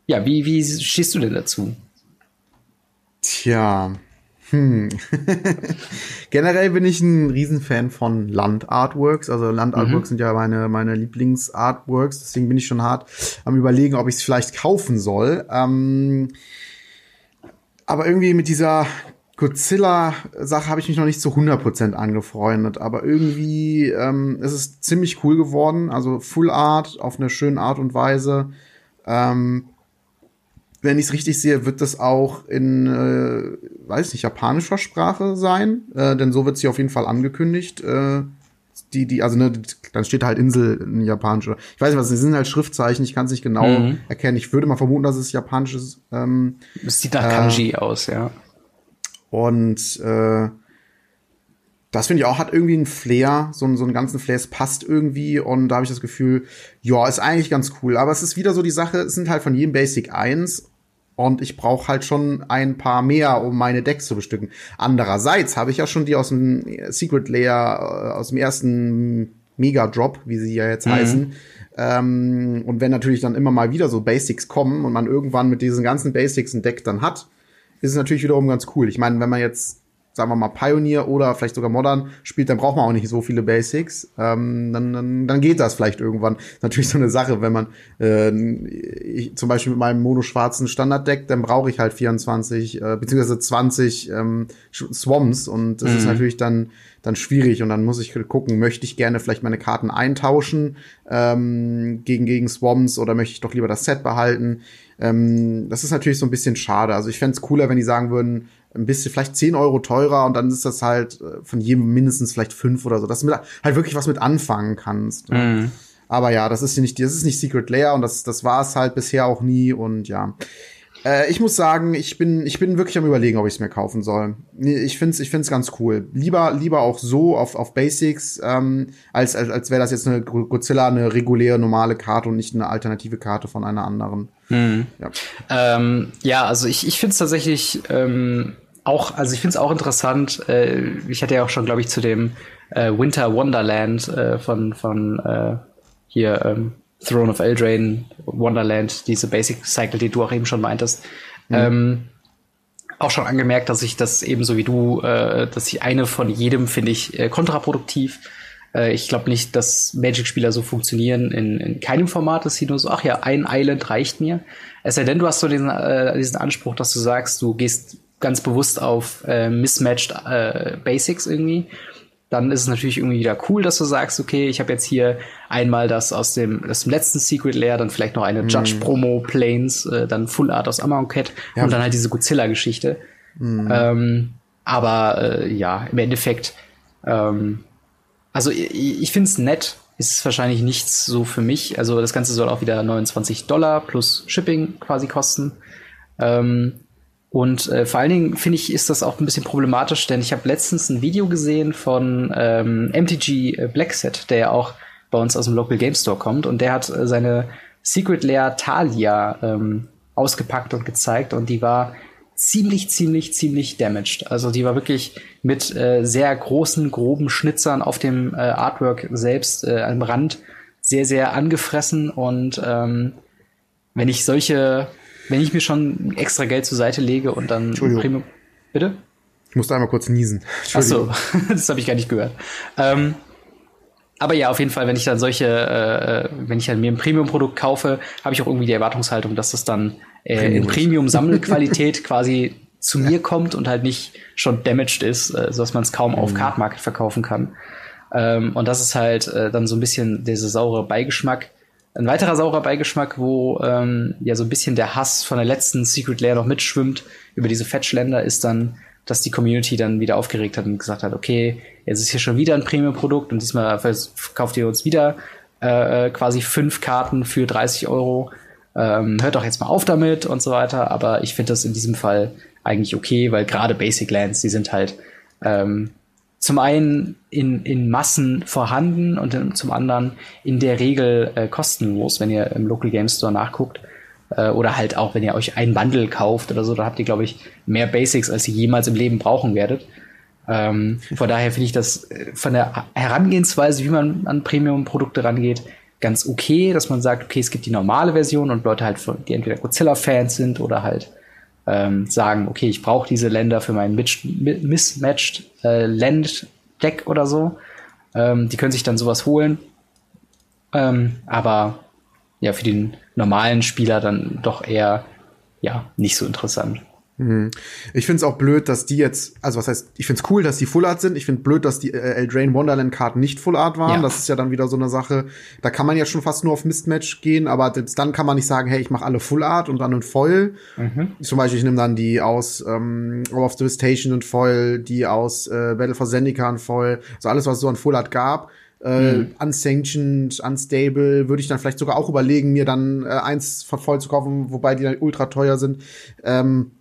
ja, wie, wie stehst du denn dazu? Tja. Hm. [laughs] Generell bin ich ein Riesenfan von Land-Artworks. Also Land-Artworks mhm. sind ja meine, meine Lieblings-Artworks. Deswegen bin ich schon hart am überlegen, ob ich es vielleicht kaufen soll. Ähm, aber irgendwie mit dieser Godzilla-Sache habe ich mich noch nicht zu 100% angefreundet, aber irgendwie ähm, ist es ziemlich cool geworden. Also Full Art auf eine schöne Art und Weise. Ähm, wenn ich es richtig sehe, wird das auch in, äh, weiß nicht, japanischer Sprache sein, äh, denn so wird sie auf jeden Fall angekündigt. Äh, die, die, also ne, dann steht halt Insel in japanischer. Ich weiß nicht was, es sind halt Schriftzeichen, ich kann es nicht genau mhm. erkennen. Ich würde mal vermuten, dass es japanisch ist. Ähm, es sieht nach Kanji äh, aus, ja. Und äh, das finde ich auch, hat irgendwie einen Flair, so, so einen ganzen Flair, es passt irgendwie und da habe ich das Gefühl, ja, ist eigentlich ganz cool. Aber es ist wieder so die Sache, es sind halt von jedem Basic eins und ich brauche halt schon ein paar mehr, um meine Decks zu bestücken. Andererseits habe ich ja schon die aus dem Secret Layer, äh, aus dem ersten Mega Drop, wie sie ja jetzt mhm. heißen. Ähm, und wenn natürlich dann immer mal wieder so Basics kommen und man irgendwann mit diesen ganzen Basics ein Deck dann hat, ist es natürlich wiederum ganz cool. Ich meine, wenn man jetzt sagen wir mal, Pioneer oder vielleicht sogar Modern spielt, dann braucht man auch nicht so viele Basics. Ähm, dann, dann, dann geht das vielleicht irgendwann. [laughs] Natürlich so eine Sache, wenn man äh, ich, zum Beispiel mit meinem mono-schwarzen Standarddeck, dann brauche ich halt 24 äh, beziehungsweise 20 ähm, Swamps und das mhm. ist natürlich dann dann schwierig und dann muss ich gucken, möchte ich gerne vielleicht meine Karten eintauschen ähm, gegen gegen Swamps oder möchte ich doch lieber das Set behalten. Ähm, das ist natürlich so ein bisschen schade. Also ich fände es cooler, wenn die sagen würden, ein bisschen, vielleicht 10 Euro teurer und dann ist das halt äh, von jedem mindestens vielleicht fünf oder so, dass du mit, halt wirklich was mit anfangen kannst. Mhm. Aber ja, das ist nicht, das ist nicht Secret Layer und das, das war es halt bisher auch nie und ja. Äh, ich muss sagen, ich bin, ich bin wirklich am überlegen, ob ich es mir kaufen soll. Ich find's, ich find's ganz cool. Lieber, lieber auch so auf, auf Basics, ähm, als, als, als wäre das jetzt eine Godzilla, eine reguläre, normale Karte und nicht eine alternative Karte von einer anderen. Mhm. Ja. Ähm, ja, also ich, ich finde es tatsächlich ähm, auch, also ich finde es auch interessant. Äh, ich hatte ja auch schon, glaube ich, zu dem äh, Winter Wonderland äh, von von äh, hier ähm, Throne of Eldraine Wonderland, diese Basic Cycle, die du auch eben schon meintest, mhm. ähm, auch schon angemerkt, dass ich das ebenso wie du, äh, dass ich eine von jedem finde ich äh, kontraproduktiv. Ich glaube nicht, dass Magic-Spieler so funktionieren in, in keinem Format, dass sie nur so, ach ja, ein Island reicht mir. Es sei denn, du hast so diesen, diesen Anspruch, dass du sagst, du gehst ganz bewusst auf äh, mismatched äh, Basics irgendwie, dann ist es natürlich irgendwie wieder cool, dass du sagst, okay, ich habe jetzt hier einmal das aus dem, aus dem letzten Secret Lair, dann vielleicht noch eine mm. Judge Promo Planes, äh, dann Full Art aus Amonkhet ja. und dann halt diese Godzilla-Geschichte. Mm. Ähm, aber äh, ja, im Endeffekt, ähm, also ich, ich finde es nett, ist wahrscheinlich nichts so für mich. Also das Ganze soll auch wieder 29 Dollar plus Shipping quasi kosten. Ähm, und äh, vor allen Dingen finde ich, ist das auch ein bisschen problematisch, denn ich habe letztens ein Video gesehen von ähm, MTG äh, Blackset, der ja auch bei uns aus dem Local Game Store kommt. Und der hat äh, seine Secret Lair Talia ähm, ausgepackt und gezeigt. Und die war ziemlich, ziemlich, ziemlich damaged. Also die war wirklich mit äh, sehr großen, groben Schnitzern auf dem äh, Artwork selbst äh, am Rand sehr, sehr angefressen. Und ähm, wenn ich solche wenn ich mir schon extra Geld zur Seite lege und dann Premium. Bitte? Ich musste einmal kurz niesen. [laughs] Ach so, [laughs] das habe ich gar nicht gehört. Ähm, aber ja, auf jeden Fall, wenn ich dann solche, äh, wenn ich dann mir ein Premium-Produkt kaufe, habe ich auch irgendwie die Erwartungshaltung, dass das dann äh, Premium in Premium-Sammelqualität [laughs] quasi zu mir kommt und halt nicht schon damaged ist, äh, sodass man es kaum mhm. auf Card Market verkaufen kann. Ähm, und das ist halt äh, dann so ein bisschen dieser saure Beigeschmack, ein weiterer saurer Beigeschmack, wo ähm, ja so ein bisschen der Hass von der letzten Secret Lair noch mitschwimmt über diese Fetchländer, ist dann, dass die Community dann wieder aufgeregt hat und gesagt hat, okay, jetzt ist hier schon wieder ein Premium-Produkt und diesmal verkauft ihr uns wieder äh, quasi fünf Karten für 30 Euro. Ähm, hört doch jetzt mal auf damit und so weiter. Aber ich finde das in diesem Fall eigentlich okay, weil gerade Basic Lands, die sind halt ähm, zum einen in, in Massen vorhanden und zum anderen in der Regel äh, kostenlos, wenn ihr im Local Game Store nachguckt. Äh, oder halt auch, wenn ihr euch ein Bundle kauft oder so, da habt ihr, glaube ich, mehr Basics, als ihr jemals im Leben brauchen werdet. Ähm, von daher finde ich das äh, von der Herangehensweise, wie man an Premium-Produkte rangeht, ganz okay, dass man sagt, okay, es gibt die normale Version und Leute halt, die entweder Godzilla-Fans sind oder halt ähm, sagen, okay, ich brauche diese Länder für mein mismatched äh, Land-Deck oder so. Ähm, die können sich dann sowas holen. Ähm, aber ja, für den normalen Spieler dann doch eher ja nicht so interessant. Mhm. Ich finde es auch blöd, dass die jetzt, also was heißt, ich finde es cool, dass die Full Art sind. Ich finde blöd, dass die äh, Eldraine Wonderland Karten nicht Full Art waren. Ja. Das ist ja dann wieder so eine Sache. Da kann man ja schon fast nur auf Mismatch gehen, aber dann kann man nicht sagen, hey, ich mache alle Full Art und dann in Foil. Mhm. Zum Beispiel, ich nehme dann die aus ähm, All of Devastation und Foil, die aus äh, Battle for Zendika und Foil, also alles, was es so an Full Art gab. Äh, mhm. unsanctioned, unstable, würde ich dann vielleicht sogar auch überlegen, mir dann äh, eins von voll zu kaufen, wobei die dann ultra teuer sind. Ähm,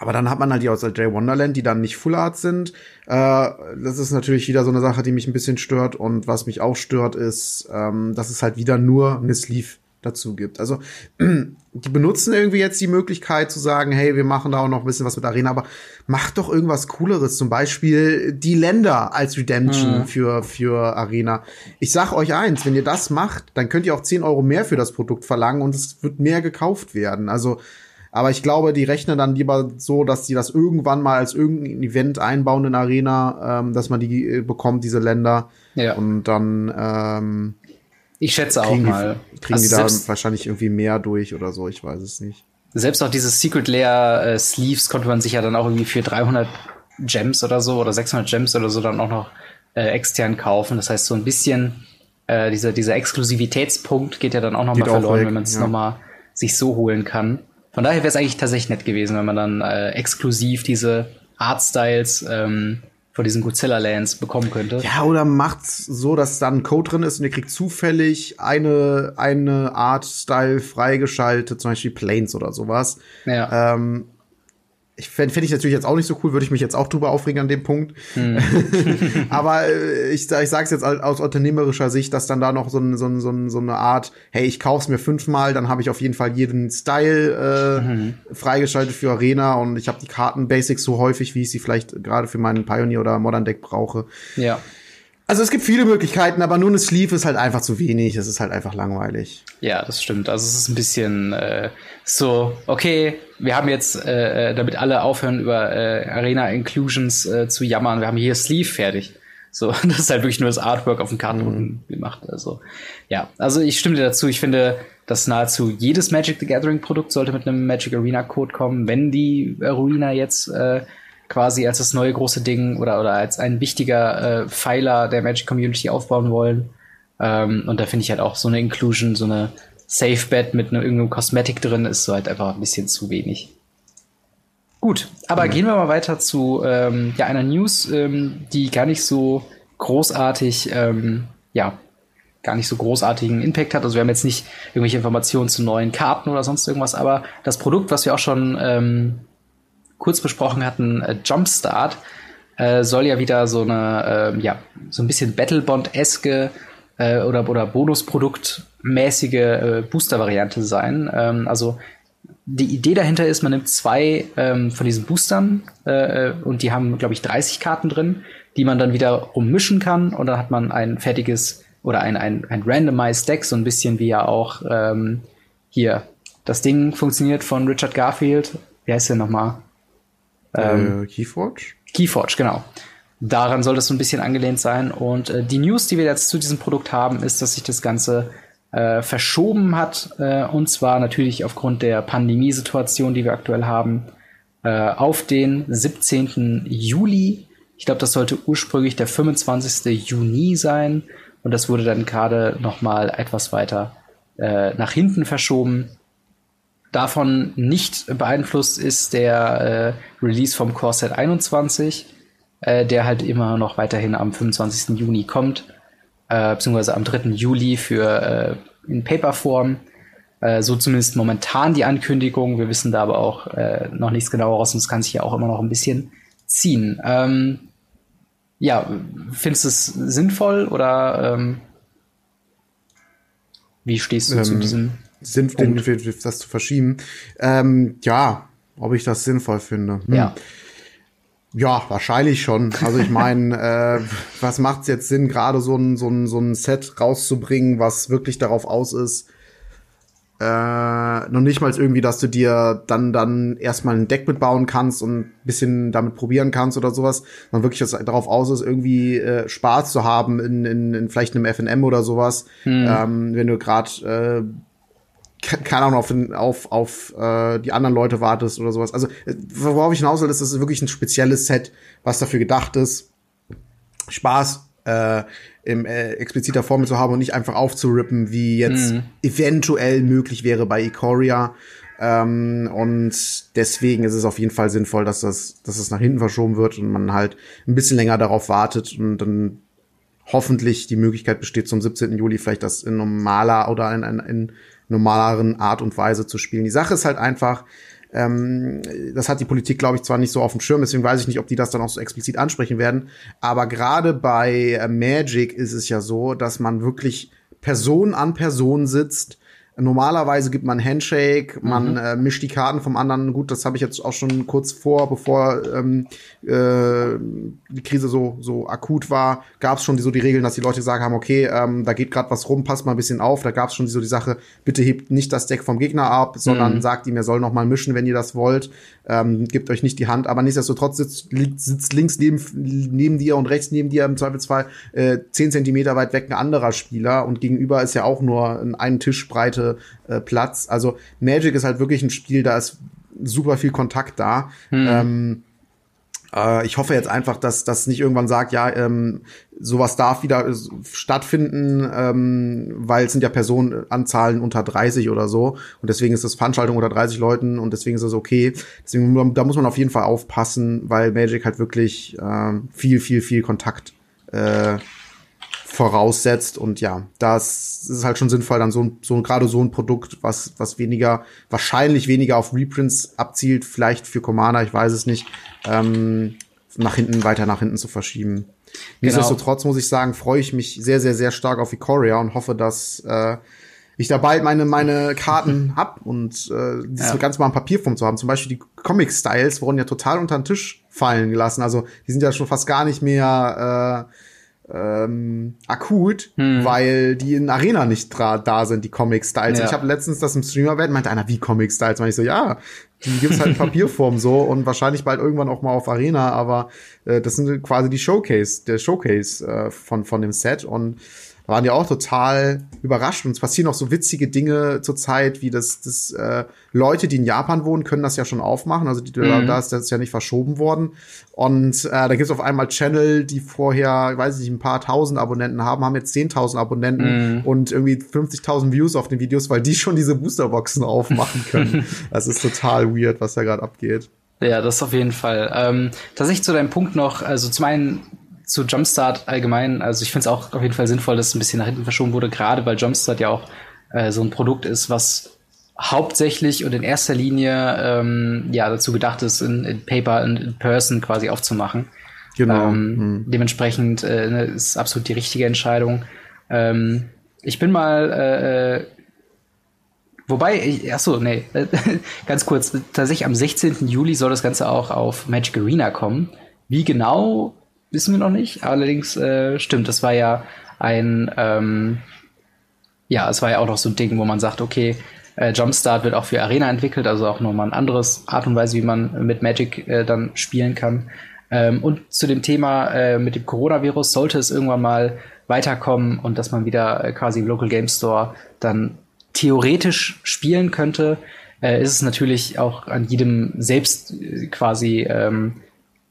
aber dann hat man halt die aus Jay Wonderland, die dann nicht Full Art sind. Äh, das ist natürlich wieder so eine Sache, die mich ein bisschen stört. Und was mich auch stört, ist, ähm, dass es halt wieder nur eine Sleeve dazu gibt. Also [clears throat] die benutzen irgendwie jetzt die Möglichkeit zu sagen, hey, wir machen da auch noch ein bisschen was mit Arena, aber macht doch irgendwas Cooleres. Zum Beispiel die Länder als Redemption mhm. für, für Arena. Ich sag euch eins, wenn ihr das macht, dann könnt ihr auch 10 Euro mehr für das Produkt verlangen und es wird mehr gekauft werden. Also aber ich glaube, die rechnen dann lieber so, dass sie das irgendwann mal als irgendein Event einbauen in Arena, ähm, dass man die äh, bekommt, diese Länder. Ja. Und dann ähm, ich schätze auch mal. Die, kriegen also die da wahrscheinlich irgendwie mehr durch oder so, ich weiß es nicht. Selbst auch diese Secret Layer äh, Sleeves konnte man sich ja dann auch irgendwie für 300 Gems oder so oder 600 Gems oder so dann auch noch äh, extern kaufen. Das heißt, so ein bisschen äh, dieser, dieser Exklusivitätspunkt geht ja dann auch noch mal verloren, wenn man es ja. noch mal sich so holen kann. Von daher wäre es eigentlich tatsächlich nett gewesen, wenn man dann äh, exklusiv diese Artstyles ähm, von diesen Godzilla Lands bekommen könnte. Ja, oder macht's so, dass da ein Code drin ist und ihr kriegt zufällig eine, eine Art-Style freigeschaltet, zum Beispiel Planes oder sowas. Ja. Ähm, ich fände fänd ich natürlich jetzt auch nicht so cool, würde ich mich jetzt auch drüber aufregen an dem Punkt. Hm. [laughs] Aber äh, ich, ich sage es jetzt aus unternehmerischer Sicht, dass dann da noch so, ein, so, ein, so, ein, so eine Art, hey, ich kauf's mir fünfmal, dann habe ich auf jeden Fall jeden Style äh, mhm. freigeschaltet für Arena und ich habe die Karten Basics so häufig, wie ich sie vielleicht gerade für meinen Pioneer oder Modern Deck brauche. Ja. Also es gibt viele Möglichkeiten, aber nur eine Sleeve ist halt einfach zu wenig. Es ist halt einfach langweilig. Ja, das stimmt. Also es ist ein bisschen äh, so, okay, wir haben jetzt, äh, äh, damit alle aufhören, über äh, Arena Inclusions äh, zu jammern, wir haben hier Sleeve fertig. So, [laughs] das ist halt wirklich nur das Artwork auf dem Kartenboden mhm. gemacht. Also, ja, also ich stimme dir dazu. Ich finde, dass nahezu jedes Magic the Gathering Produkt sollte mit einem Magic Arena Code kommen, wenn die Arena jetzt äh, quasi als das neue große Ding oder, oder als ein wichtiger äh, Pfeiler der Magic Community aufbauen wollen. Ähm, und da finde ich halt auch so eine Inclusion, so eine Safe Bet mit ne, irgendeinem Cosmetic drin ist so halt einfach ein bisschen zu wenig. Gut, aber mhm. gehen wir mal weiter zu ähm, ja, einer News, ähm, die gar nicht so großartig, ähm, ja, gar nicht so großartigen Impact hat. Also wir haben jetzt nicht irgendwelche Informationen zu neuen Karten oder sonst irgendwas, aber das Produkt, was wir auch schon ähm, kurz besprochen hatten, äh, Jumpstart, äh, soll ja wieder so eine, äh, ja, so ein bisschen Battlebond-eske äh, oder, oder Bonusprodukt-mäßige äh, Booster-Variante sein. Ähm, also die Idee dahinter ist, man nimmt zwei ähm, von diesen Boostern äh, und die haben, glaube ich, 30 Karten drin, die man dann wieder ummischen kann und dann hat man ein fertiges oder ein, ein, ein randomized Deck, so ein bisschen wie ja auch ähm, hier das Ding funktioniert von Richard Garfield. Wie heißt der nochmal? Ähm, äh, Keyforge? Keyforge, genau. Daran soll das so ein bisschen angelehnt sein. Und äh, die News, die wir jetzt zu diesem Produkt haben, ist, dass sich das Ganze äh, verschoben hat. Äh, und zwar natürlich aufgrund der Pandemiesituation, die wir aktuell haben, äh, auf den 17. Juli. Ich glaube, das sollte ursprünglich der 25. Juni sein. Und das wurde dann gerade noch mal etwas weiter äh, nach hinten verschoben. Davon nicht beeinflusst ist der äh, Release vom Core Set 21, äh, der halt immer noch weiterhin am 25. Juni kommt, äh, beziehungsweise am 3. Juli für äh, in Paperform. Äh, so zumindest momentan die Ankündigung. Wir wissen da aber auch äh, noch nichts genaueres und es kann sich ja auch immer noch ein bisschen ziehen. Ähm, ja, findest du es sinnvoll oder ähm, wie stehst du ähm, zu diesem sinnvoll, das zu verschieben. Ähm, ja, ob ich das sinnvoll finde. Hm. Ja. Ja, wahrscheinlich schon. Also ich meine, [laughs] äh, was macht's jetzt Sinn, gerade so ein, so, ein, so ein Set rauszubringen, was wirklich darauf aus ist, äh, noch nicht mal irgendwie, dass du dir dann dann erstmal ein Deck mitbauen kannst und ein bisschen damit probieren kannst oder sowas, sondern wirklich dass darauf aus ist, irgendwie äh, Spaß zu haben in, in, in vielleicht einem FNM oder sowas. Hm. Ähm, wenn du gerade äh, keine Ahnung, auf, auf, auf äh, die anderen Leute wartest oder sowas. Also, äh, worauf ich hinaus will, ist, das ist wirklich ein spezielles Set, was dafür gedacht ist, Spaß äh, in äh, expliziter Form zu haben und nicht einfach aufzurippen, wie jetzt mhm. eventuell möglich wäre bei Ikoria. Ähm, und deswegen ist es auf jeden Fall sinnvoll, dass das, dass das nach hinten verschoben wird und man halt ein bisschen länger darauf wartet und dann hoffentlich die Möglichkeit besteht, zum 17. Juli vielleicht das in normaler oder in, in, in normaleren Art und Weise zu spielen. Die Sache ist halt einfach, ähm, das hat die Politik, glaube ich, zwar nicht so auf dem Schirm, deswegen weiß ich nicht, ob die das dann auch so explizit ansprechen werden. Aber gerade bei äh, Magic ist es ja so, dass man wirklich Person an Person sitzt Normalerweise gibt man Handshake, man mhm. äh, mischt die Karten vom anderen. Gut, das habe ich jetzt auch schon kurz vor, bevor ähm, äh, die Krise so so akut war, gab es schon die, so die Regeln, dass die Leute gesagt haben, okay, ähm, da geht gerade was rum, passt mal ein bisschen auf. Da gab es schon so die Sache, bitte hebt nicht das Deck vom Gegner ab, sondern mhm. sagt ihm, er soll noch mal mischen, wenn ihr das wollt. Ähm, gebt euch nicht die Hand, aber nichtsdestotrotz sitzt, sitzt links neben, neben dir und rechts neben dir im Zweifelsfall äh, zehn Zentimeter weit weg ein anderer Spieler und gegenüber ist ja auch nur ein Tischbreite äh, Platz. Also Magic ist halt wirklich ein Spiel, da ist super viel Kontakt da. Hm. Ähm, äh, ich hoffe jetzt einfach, dass das nicht irgendwann sagt, ja, ähm, sowas darf wieder äh, stattfinden, ähm, weil es sind ja Personenanzahlen unter 30 oder so und deswegen ist das Veranstaltung unter 30 Leuten und deswegen ist das okay. Deswegen da muss man auf jeden Fall aufpassen, weil Magic halt wirklich äh, viel, viel, viel Kontakt äh, voraussetzt und ja, das ist halt schon sinnvoll, dann so, so gerade so ein Produkt, was, was weniger, wahrscheinlich weniger auf Reprints abzielt, vielleicht für Commander, ich weiß es nicht, ähm, nach hinten, weiter nach hinten zu verschieben. Genau. Nichtsdestotrotz muss ich sagen, freue ich mich sehr, sehr, sehr stark auf Ikoria und hoffe, dass äh, ich da bald meine, meine Karten [laughs] hab und äh, das ja. ganz mal in Papierform zu haben. Zum Beispiel die Comic-Styles wurden ja total unter den Tisch fallen gelassen. Also die sind ja schon fast gar nicht mehr äh, ähm, akut, hm. weil die in Arena nicht da sind, die Comic-Styles. Ja. Ich habe letztens das im Streamer werden meinte einer, wie Comic-Styles? Meinte ich so, ja, die gibt's halt in [laughs] Papierform so und wahrscheinlich bald irgendwann auch mal auf Arena, aber äh, das sind quasi die Showcase, der Showcase äh, von, von dem Set und waren ja auch total überrascht. Und es passieren auch so witzige Dinge zurzeit, wie das, das äh, Leute, die in Japan wohnen, können das ja schon aufmachen. Also die, mhm. da ist das ja nicht verschoben worden. Und äh, da gibt es auf einmal Channel, die vorher, weiß ich nicht, ein paar tausend Abonnenten haben, haben jetzt 10.000 Abonnenten mhm. und irgendwie 50.000 Views auf den Videos, weil die schon diese Boosterboxen [laughs] aufmachen können. [laughs] das ist total weird, was da gerade abgeht. Ja, das auf jeden Fall. Ähm, tatsächlich zu deinem Punkt noch, also zum einen zu Jumpstart allgemein, also ich finde es auch auf jeden Fall sinnvoll, dass es ein bisschen nach hinten verschoben wurde, gerade weil Jumpstart ja auch äh, so ein Produkt ist, was hauptsächlich und in erster Linie ähm, ja dazu gedacht ist, in, in Paper in, in, Person quasi aufzumachen. Genau. Ähm, hm. Dementsprechend äh, ne, ist absolut die richtige Entscheidung. Ähm, ich bin mal äh, Wobei, ach so, nee, [laughs] ganz kurz, tatsächlich am 16. Juli soll das Ganze auch auf Magic Arena kommen. Wie genau wissen wir noch nicht. Allerdings äh, stimmt, das war ja ein, ähm, ja, es war ja auch noch so ein Ding, wo man sagt, okay, äh, Jumpstart wird auch für Arena entwickelt, also auch nochmal ein anderes Art und Weise, wie man mit Magic äh, dann spielen kann. Ähm, und zu dem Thema äh, mit dem Coronavirus sollte es irgendwann mal weiterkommen und dass man wieder äh, quasi im Local Game Store dann theoretisch spielen könnte, äh, ist es natürlich auch an jedem selbst äh, quasi ähm,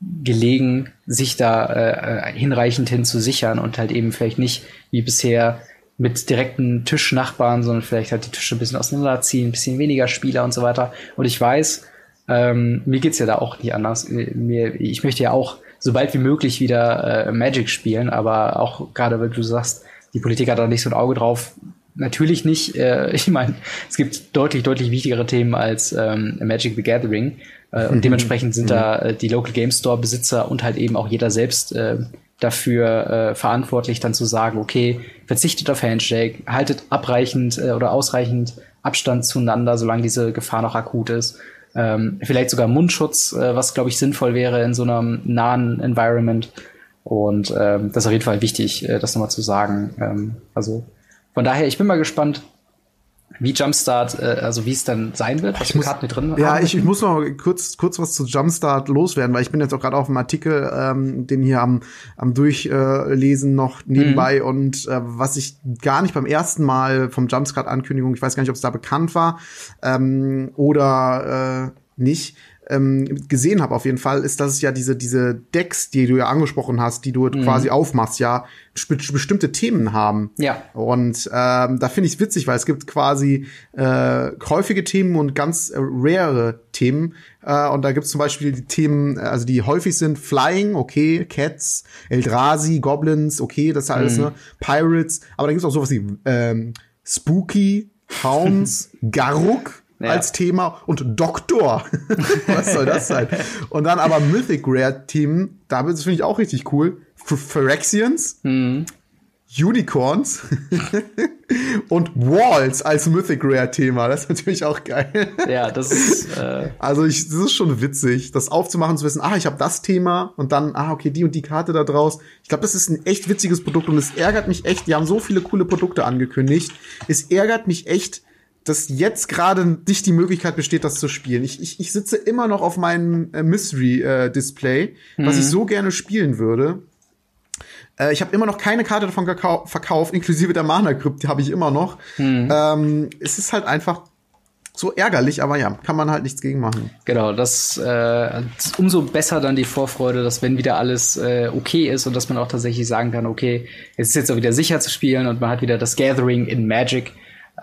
gelegen, sich da äh, hinreichend hin zu sichern und halt eben vielleicht nicht wie bisher mit direkten Tischnachbarn, sondern vielleicht halt die Tische ein bisschen auseinanderziehen, ein bisschen weniger Spieler und so weiter. Und ich weiß, ähm, mir geht's ja da auch nicht anders. Mir, ich möchte ja auch so bald wie möglich wieder äh, Magic spielen, aber auch gerade, weil du sagst, die Politik hat da nicht so ein Auge drauf. Natürlich nicht. Äh, [laughs] ich meine, es gibt deutlich, deutlich wichtigere Themen als ähm, Magic the Gathering. Äh, und mhm. [laughs] dementsprechend sind mhm. da äh, die Local Game Store Besitzer und halt eben auch jeder selbst äh, dafür äh, verantwortlich, dann zu sagen, okay, verzichtet auf Handshake, haltet abreichend äh, oder ausreichend Abstand zueinander, solange diese Gefahr noch akut ist. Ähm, vielleicht sogar Mundschutz, äh, was glaube ich sinnvoll wäre in so einem nahen Environment. Und ähm, das ist auf jeden Fall wichtig, äh, das nochmal zu sagen. Ähm, also von daher, ich bin mal gespannt, wie Jumpstart, äh, also wie es dann sein wird, was ich muss, Karten mit drin Ja, ich, ich muss noch kurz, kurz was zu Jumpstart loswerden, weil ich bin jetzt auch gerade auf dem Artikel, ähm, den hier am, am Durchlesen noch nebenbei mhm. und äh, was ich gar nicht beim ersten Mal vom Jumpstart-Ankündigung, ich weiß gar nicht, ob es da bekannt war ähm, oder äh, nicht, ähm, gesehen habe auf jeden Fall, ist, dass es ja diese, diese Decks, die du ja angesprochen hast, die du mhm. quasi aufmachst, ja, bestimmte Themen haben. Ja. Und ähm, da finde ich es witzig, weil es gibt quasi äh, häufige Themen und ganz äh, rare Themen. Äh, und da gibt es zum Beispiel die Themen, also die häufig sind Flying, okay, Cats, Eldrazi, Goblins, okay, das alles, mhm. ne? Pirates, aber da gibt es auch sowas wie ähm, Spooky, Hounds, [laughs] Garuk ja. als Thema und Doktor. [laughs] Was soll das sein? Und dann aber Mythic Rare Team, da das finde ich auch richtig cool. Phyrexians, mhm. Unicorns [laughs] und Walls als Mythic Rare Thema. Das ist natürlich auch geil. Ja, das ist. Äh also ich, das ist schon witzig, das aufzumachen, zu wissen, ah, ich habe das Thema und dann, ah, okay, die und die Karte da draus. Ich glaube, das ist ein echt witziges Produkt und es ärgert mich echt. Die haben so viele coole Produkte angekündigt. Es ärgert mich echt, dass jetzt gerade nicht die Möglichkeit besteht, das zu spielen. Ich, ich, ich sitze immer noch auf meinem Mystery-Display, äh, mhm. was ich mhm. so gerne spielen würde. Äh, ich habe immer noch keine Karte davon verkauft, inklusive der Mana-Crypt, die habe ich immer noch. Mhm. Ähm, es ist halt einfach so ärgerlich, aber ja, kann man halt nichts gegen machen. Genau, das äh, umso besser dann die Vorfreude, dass wenn wieder alles äh, okay ist und dass man auch tatsächlich sagen kann, okay, es ist jetzt auch wieder sicher zu spielen und man hat wieder das Gathering in Magic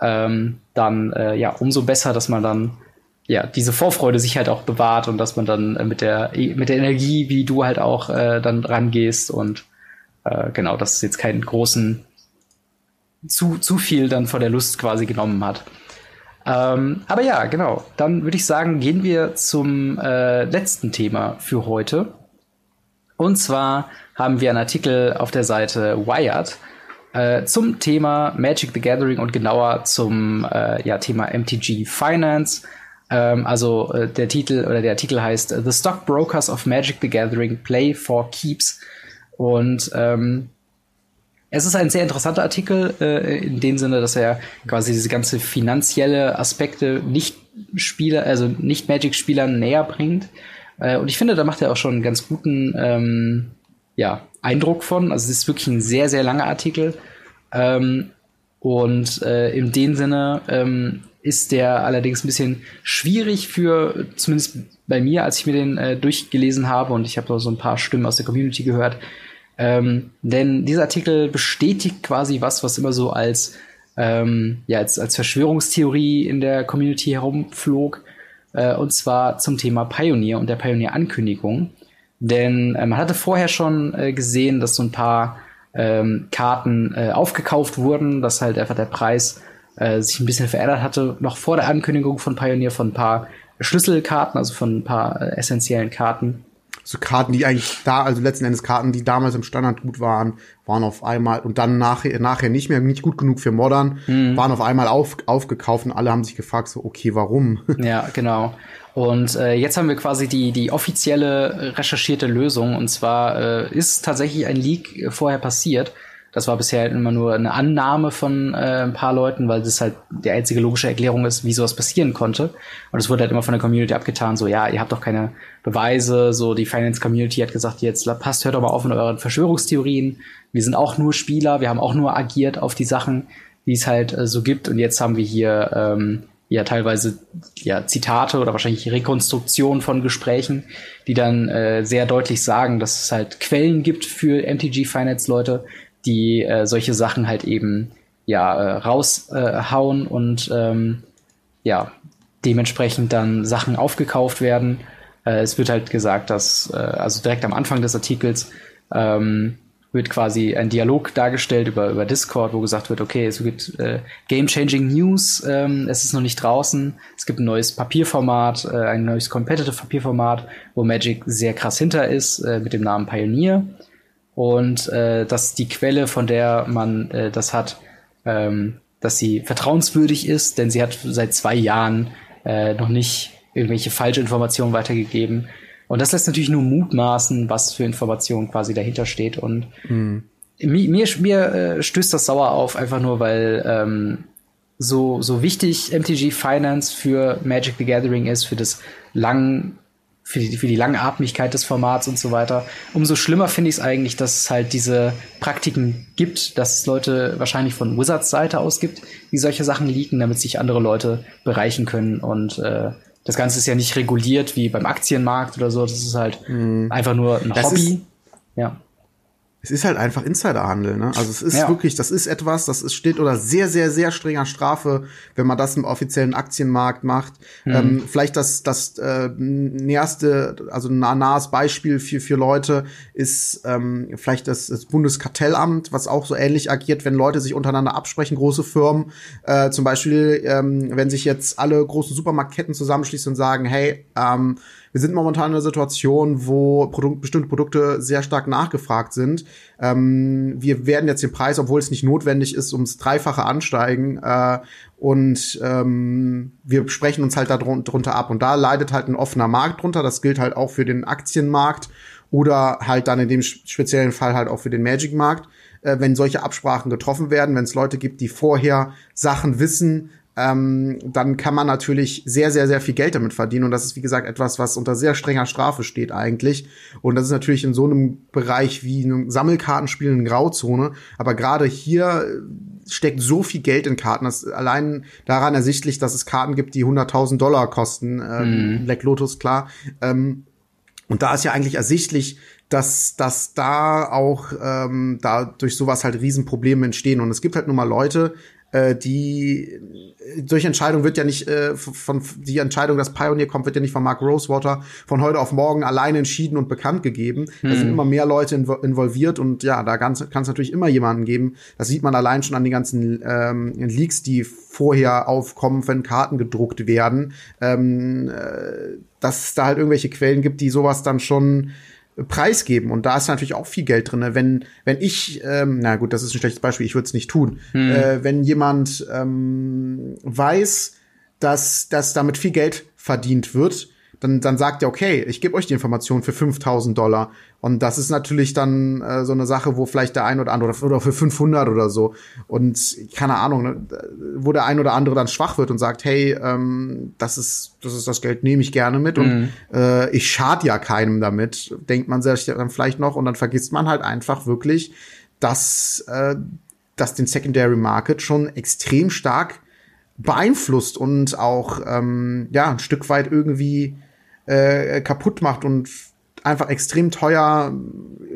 ähm, dann äh, ja umso besser, dass man dann ja diese Vorfreude sich halt auch bewahrt und dass man dann äh, mit der mit der Energie, wie du halt auch äh, dann rangehst und äh, genau, dass es jetzt keinen großen zu zu viel dann vor der Lust quasi genommen hat. Ähm, aber ja, genau. Dann würde ich sagen, gehen wir zum äh, letzten Thema für heute. Und zwar haben wir einen Artikel auf der Seite Wired äh, zum Thema Magic the Gathering und genauer zum äh, ja, Thema MTG Finance. Ähm, also äh, der Titel oder der Artikel heißt The Stockbrokers of Magic the Gathering Play for Keeps. Und ähm, es ist ein sehr interessanter Artikel äh, in dem Sinne, dass er quasi diese ganze finanzielle Aspekte nicht Spieler, also nicht Magic-Spielern näher bringt. Äh, und ich finde, da macht er auch schon einen ganz guten ähm, ja, Eindruck von. Also es ist wirklich ein sehr, sehr langer Artikel. Ähm, und äh, in dem Sinne ähm, ist der allerdings ein bisschen schwierig für, zumindest bei mir, als ich mir den äh, durchgelesen habe und ich habe so ein paar Stimmen aus der Community gehört. Ähm, denn dieser Artikel bestätigt quasi was, was immer so als, ähm, ja, als, als Verschwörungstheorie in der Community herumflog. Äh, und zwar zum Thema Pioneer und der Pioneer-Ankündigung. Denn äh, man hatte vorher schon äh, gesehen, dass so ein paar ähm, Karten äh, aufgekauft wurden, dass halt einfach der Preis äh, sich ein bisschen verändert hatte, noch vor der Ankündigung von Pioneer von ein paar Schlüsselkarten, also von ein paar äh, essentiellen Karten. So Karten, die eigentlich da, also letzten Endes Karten, die damals im Standard gut waren, waren auf einmal und dann nachher, nachher nicht mehr, nicht gut genug für Modern, mhm. waren auf einmal auf, aufgekauft und alle haben sich gefragt, so, okay, warum? Ja, genau. Und äh, jetzt haben wir quasi die, die offizielle recherchierte Lösung. Und zwar äh, ist tatsächlich ein Leak vorher passiert. Das war bisher halt immer nur eine Annahme von äh, ein paar Leuten, weil das halt die einzige logische Erklärung ist, wie sowas passieren konnte. Und es wurde halt immer von der Community abgetan, so ja, ihr habt doch keine Beweise. So die Finance Community hat gesagt, jetzt passt, hört mal auf mit euren Verschwörungstheorien. Wir sind auch nur Spieler, wir haben auch nur agiert auf die Sachen, die es halt äh, so gibt. Und jetzt haben wir hier ähm, ja teilweise ja Zitate oder wahrscheinlich Rekonstruktionen von Gesprächen, die dann äh, sehr deutlich sagen, dass es halt Quellen gibt für MTG Finance Leute, die äh, solche Sachen halt eben ja äh, raushauen und ähm, ja dementsprechend dann Sachen aufgekauft werden. Äh, es wird halt gesagt, dass äh, also direkt am Anfang des Artikels ähm, wird quasi ein Dialog dargestellt über, über Discord, wo gesagt wird, okay, es gibt äh, Game-Changing News, ähm, es ist noch nicht draußen, es gibt ein neues Papierformat, äh, ein neues Competitive Papierformat, wo Magic sehr krass hinter ist, äh, mit dem Namen Pioneer. Und äh, dass die Quelle, von der man äh, das hat, ähm, dass sie vertrauenswürdig ist, denn sie hat seit zwei Jahren äh, noch nicht irgendwelche falsche Informationen weitergegeben. Und das lässt natürlich nur mutmaßen, was für Information quasi dahinter steht. Und mhm. mir, mir, mir äh, stößt das sauer auf, einfach nur, weil ähm, so, so wichtig MTG Finance für Magic the Gathering ist, für das lang, für die, für die Langatmigkeit des Formats und so weiter. Umso schlimmer finde ich es eigentlich, dass es halt diese Praktiken gibt, dass es Leute wahrscheinlich von Wizards Seite aus gibt, die solche Sachen leaken, damit sich andere Leute bereichen können. Und äh, das Ganze ist ja nicht reguliert wie beim Aktienmarkt oder so. Das ist halt mhm. einfach nur ein das Hobby. ja es ist halt einfach Insiderhandel, ne? Also es ist ja. wirklich, das ist etwas, das ist, steht oder sehr, sehr, sehr strenger Strafe, wenn man das im offiziellen Aktienmarkt macht. Mhm. Ähm, vielleicht das, das äh, näherste, also ein nahes Beispiel für, für Leute ist ähm, vielleicht das, das Bundeskartellamt, was auch so ähnlich agiert, wenn Leute sich untereinander absprechen, große Firmen. Äh, zum Beispiel, ähm, wenn sich jetzt alle großen Supermarktketten zusammenschließen und sagen, hey, ähm, wir sind momentan in einer Situation, wo Produ bestimmte Produkte sehr stark nachgefragt sind. Ähm, wir werden jetzt den Preis, obwohl es nicht notwendig ist, ums Dreifache ansteigen. Äh, und ähm, wir sprechen uns halt darunter ab. Und da leidet halt ein offener Markt drunter. Das gilt halt auch für den Aktienmarkt oder halt dann in dem speziellen Fall halt auch für den Magic-Markt äh, wenn solche Absprachen getroffen werden, wenn es Leute gibt, die vorher Sachen wissen, ähm, dann kann man natürlich sehr, sehr, sehr viel Geld damit verdienen. Und das ist, wie gesagt, etwas, was unter sehr strenger Strafe steht eigentlich. Und das ist natürlich in so einem Bereich wie einem Sammelkartenspiel eine Grauzone. Aber gerade hier steckt so viel Geld in Karten, dass allein daran ersichtlich, dass es Karten gibt, die 100.000 Dollar kosten. Ähm, mhm. Black Lotus, klar. Ähm, und da ist ja eigentlich ersichtlich, dass, dass da auch ähm, da durch sowas halt Riesenprobleme entstehen. Und es gibt halt nun mal Leute, äh, die durch Entscheidung wird ja nicht äh, von die Entscheidung, dass Pioneer kommt, wird ja nicht von Mark Rosewater von heute auf morgen allein entschieden und bekannt gegeben. Mhm. Da sind hm. immer mehr Leute involviert und ja, da kann es natürlich immer jemanden geben. Das sieht man allein schon an den ganzen ähm, Leaks, die vorher aufkommen, wenn Karten gedruckt werden, ähm, äh, dass es da halt irgendwelche Quellen gibt, die sowas dann schon preisgeben. Und da ist natürlich auch viel Geld drin. Wenn, wenn ich, ähm, na gut, das ist ein schlechtes Beispiel, ich würde es nicht tun. Hm. Äh, wenn jemand ähm, weiß, dass, dass damit viel Geld verdient wird, dann, dann sagt er, okay, ich gebe euch die Information für 5000 Dollar. Und das ist natürlich dann äh, so eine Sache, wo vielleicht der ein oder andere, oder für 500 oder so. Und keine Ahnung, ne, wo der ein oder andere dann schwach wird und sagt, hey, ähm, das ist, das ist das Geld, nehme ich gerne mit. Mhm. Und äh, ich schad ja keinem damit, denkt man sich dann vielleicht noch. Und dann vergisst man halt einfach wirklich, dass, äh, dass den Secondary Market schon extrem stark beeinflusst und auch ähm, ja ein Stück weit irgendwie äh, kaputt macht und einfach extrem teuer,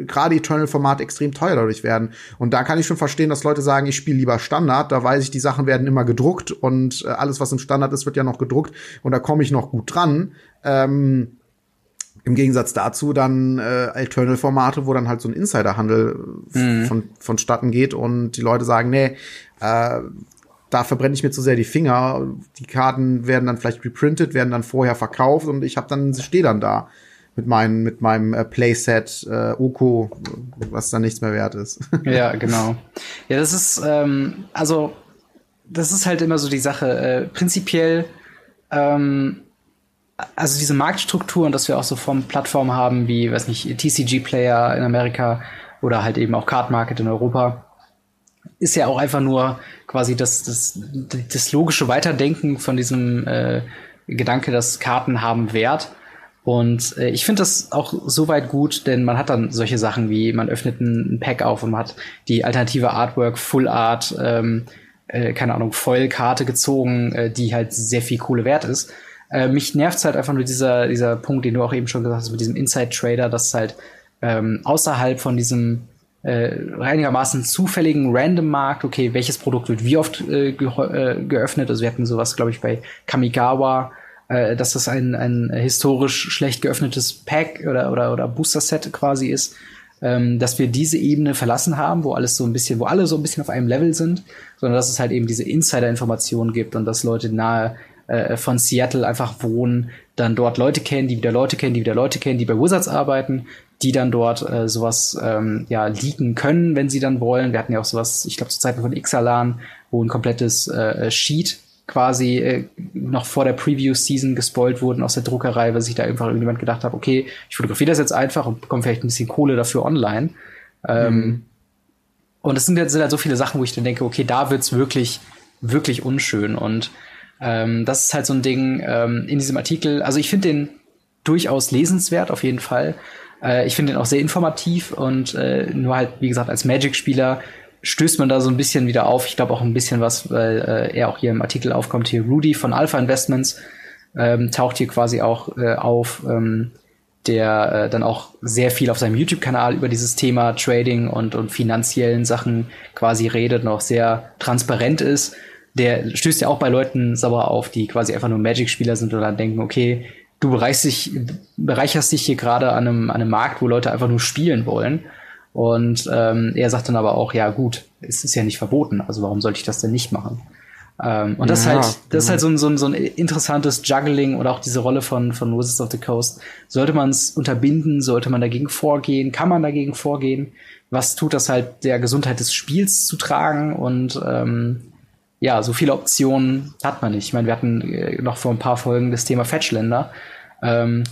gerade Eternal-Format extrem teuer dadurch werden. Und da kann ich schon verstehen, dass Leute sagen, ich spiele lieber Standard, da weiß ich, die Sachen werden immer gedruckt und äh, alles, was im Standard ist, wird ja noch gedruckt und da komme ich noch gut dran. Ähm, Im Gegensatz dazu dann äh, Eternal-Formate, wo dann halt so ein Insider-Handel mhm. von, vonstatten geht und die Leute sagen, nee, äh, da verbrenne ich mir zu sehr die Finger. Die Karten werden dann vielleicht reprintet, werden dann vorher verkauft und ich habe dann stehe dann da mit meinem mit meinem äh, Playset äh, Oko, was dann nichts mehr wert ist. [laughs] ja, genau. Ja, das ist ähm, also das ist halt immer so die Sache. Äh, prinzipiell ähm, also diese Marktstruktur und dass wir auch so von Plattformen haben wie, weiß nicht, TCG Player in Amerika oder halt eben auch Card Market in Europa ist ja auch einfach nur quasi das, das, das logische Weiterdenken von diesem äh, Gedanke, dass Karten haben Wert. Und äh, ich finde das auch soweit gut, denn man hat dann solche Sachen wie, man öffnet ein, ein Pack auf und man hat die alternative Artwork, Full Art, ähm, äh, keine Ahnung, Foil-Karte gezogen, äh, die halt sehr viel Kohle wert ist. Äh, mich nervt halt einfach nur dieser, dieser Punkt, den du auch eben schon gesagt hast, mit diesem Inside-Trader, dass halt ähm, außerhalb von diesem äh, einigermaßen zufälligen Random-Markt, okay, welches Produkt wird wie oft äh, äh, geöffnet. Also wir hatten sowas, glaube ich, bei Kamigawa, äh, dass das ein, ein historisch schlecht geöffnetes Pack oder, oder, oder Booster-Set quasi ist. Ähm, dass wir diese Ebene verlassen haben, wo alles so ein bisschen, wo alle so ein bisschen auf einem Level sind, sondern dass es halt eben diese Insider-Informationen gibt und dass Leute nahe äh, von Seattle einfach wohnen, dann dort Leute kennen, die wieder Leute kennen, die wieder Leute kennen, die bei Wizards arbeiten, die dann dort äh, sowas ähm, ja leaken können, wenn sie dann wollen. Wir hatten ja auch sowas, ich glaube zu Zeiten von Ixalan, wo ein komplettes äh, Sheet quasi äh, noch vor der Preview-Season gespoilt wurden aus der Druckerei, weil sich da einfach irgendjemand gedacht hat, okay, ich fotografiere das jetzt einfach und bekomme vielleicht ein bisschen Kohle dafür online. Ähm, mhm. Und es sind, sind halt so viele Sachen, wo ich dann denke, okay, da wird's wirklich wirklich unschön. Und ähm, das ist halt so ein Ding ähm, in diesem Artikel. Also ich finde den durchaus lesenswert, auf jeden Fall. Äh, ich finde den auch sehr informativ und äh, nur halt, wie gesagt, als Magic-Spieler stößt man da so ein bisschen wieder auf. Ich glaube auch ein bisschen was, weil äh, er auch hier im Artikel aufkommt. Hier Rudy von Alpha Investments ähm, taucht hier quasi auch äh, auf, ähm, der äh, dann auch sehr viel auf seinem YouTube-Kanal über dieses Thema Trading und, und finanziellen Sachen quasi redet und auch sehr transparent ist. Der stößt ja auch bei Leuten sauer auf, die quasi einfach nur Magic-Spieler sind oder denken, okay, du bereicherst dich, bereicherst dich hier gerade an einem, an einem Markt, wo Leute einfach nur spielen wollen. Und ähm, er sagt dann aber auch, ja gut, es ist ja nicht verboten, also warum sollte ich das denn nicht machen? Ähm, und das ja, ist halt, das ist halt so ein, so, ein, so ein interessantes Juggling oder auch diese Rolle von, von Wizards of the Coast. Sollte man es unterbinden? Sollte man dagegen vorgehen? Kann man dagegen vorgehen? Was tut das halt der Gesundheit des Spiels zu tragen? Und ähm, ja, so viele Optionen hat man nicht. Ich meine, wir hatten äh, noch vor ein paar Folgen das Thema Fetchländer. Ähm,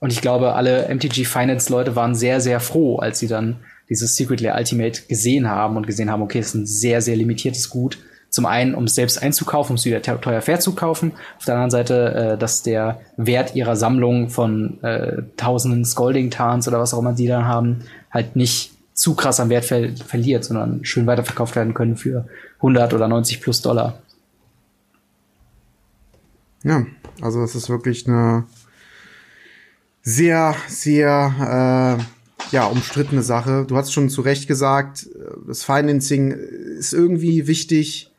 und ich glaube, alle MTG Finance Leute waren sehr, sehr froh, als sie dann dieses Secret Lair Ultimate gesehen haben und gesehen haben, okay, es ist ein sehr, sehr limitiertes Gut. Zum einen, um es selbst einzukaufen, um es wieder teuer fair zu kaufen. Auf der anderen Seite, äh, dass der Wert ihrer Sammlung von äh, tausenden Scolding-Tarns oder was auch immer die dann haben, halt nicht zu krass am Wert ver verliert, sondern schön weiterverkauft werden können für 100 oder 90 plus Dollar. Ja, also es ist wirklich eine sehr, sehr äh, ja, umstrittene Sache. Du hast schon zu Recht gesagt, das Financing ist irgendwie wichtig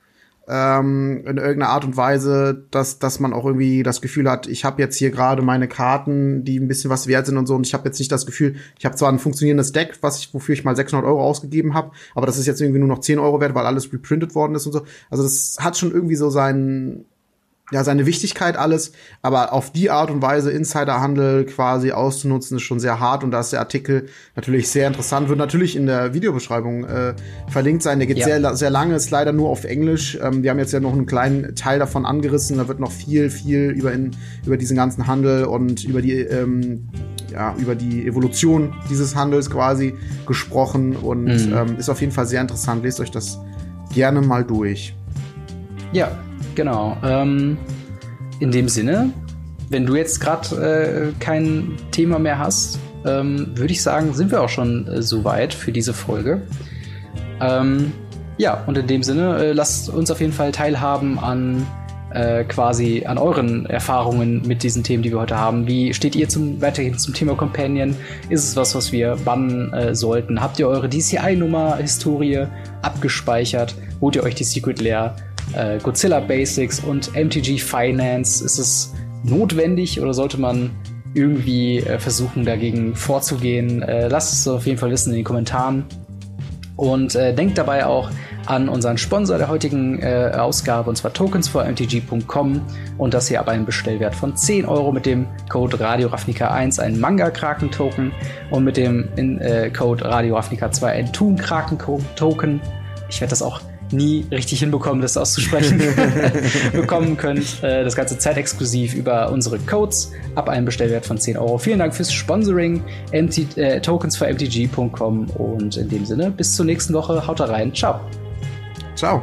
ähm, in irgendeiner Art und Weise, dass, dass man auch irgendwie das Gefühl hat, ich habe jetzt hier gerade meine Karten, die ein bisschen was wert sind und so, und ich habe jetzt nicht das Gefühl, ich habe zwar ein funktionierendes Deck, was ich, wofür ich mal 600 Euro ausgegeben habe, aber das ist jetzt irgendwie nur noch 10 Euro wert, weil alles reprintet worden ist und so. Also das hat schon irgendwie so seinen ja, seine Wichtigkeit alles, aber auf die Art und Weise Insiderhandel quasi auszunutzen, ist schon sehr hart und da ist der Artikel natürlich sehr interessant, wird natürlich in der Videobeschreibung äh, verlinkt sein. Der geht ja. sehr, sehr lange, ist leider nur auf Englisch. Ähm, wir haben jetzt ja noch einen kleinen Teil davon angerissen, da wird noch viel, viel über, in, über diesen ganzen Handel und über die, ähm, ja, über die Evolution dieses Handels quasi gesprochen und mhm. ähm, ist auf jeden Fall sehr interessant. Lest euch das gerne mal durch. Ja, Genau. Ähm, in dem Sinne, wenn du jetzt gerade äh, kein Thema mehr hast, ähm, würde ich sagen, sind wir auch schon äh, soweit für diese Folge. Ähm, ja, und in dem Sinne, äh, lasst uns auf jeden Fall teilhaben an äh, quasi an euren Erfahrungen mit diesen Themen, die wir heute haben. Wie steht ihr zum, weiterhin zum Thema Companion? Ist es was, was wir bannen äh, sollten? Habt ihr eure DCI-Nummer, Historie abgespeichert? Holt ihr euch die Secret Lair? Äh, Godzilla Basics und MTG Finance. Ist es notwendig oder sollte man irgendwie äh, versuchen, dagegen vorzugehen? Äh, lasst es auf jeden Fall wissen in den Kommentaren. Und äh, denkt dabei auch an unseren Sponsor der heutigen äh, Ausgabe, und zwar tokens4mtg.com und das hier ab einem Bestellwert von 10 Euro mit dem Code RadioRafnica1 ein Manga-Kraken-Token und mit dem in, Code RadioRafnica2 ein Toon-Kraken-Token. Ich werde das auch nie richtig hinbekommen, das auszusprechen, [laughs] bekommen könnt. Äh, das Ganze zeitexklusiv über unsere Codes ab einem Bestellwert von 10 Euro. Vielen Dank fürs Sponsoring. MT, äh, Tokens für MTG.com und in dem Sinne bis zur nächsten Woche. Haut rein. Ciao. Ciao.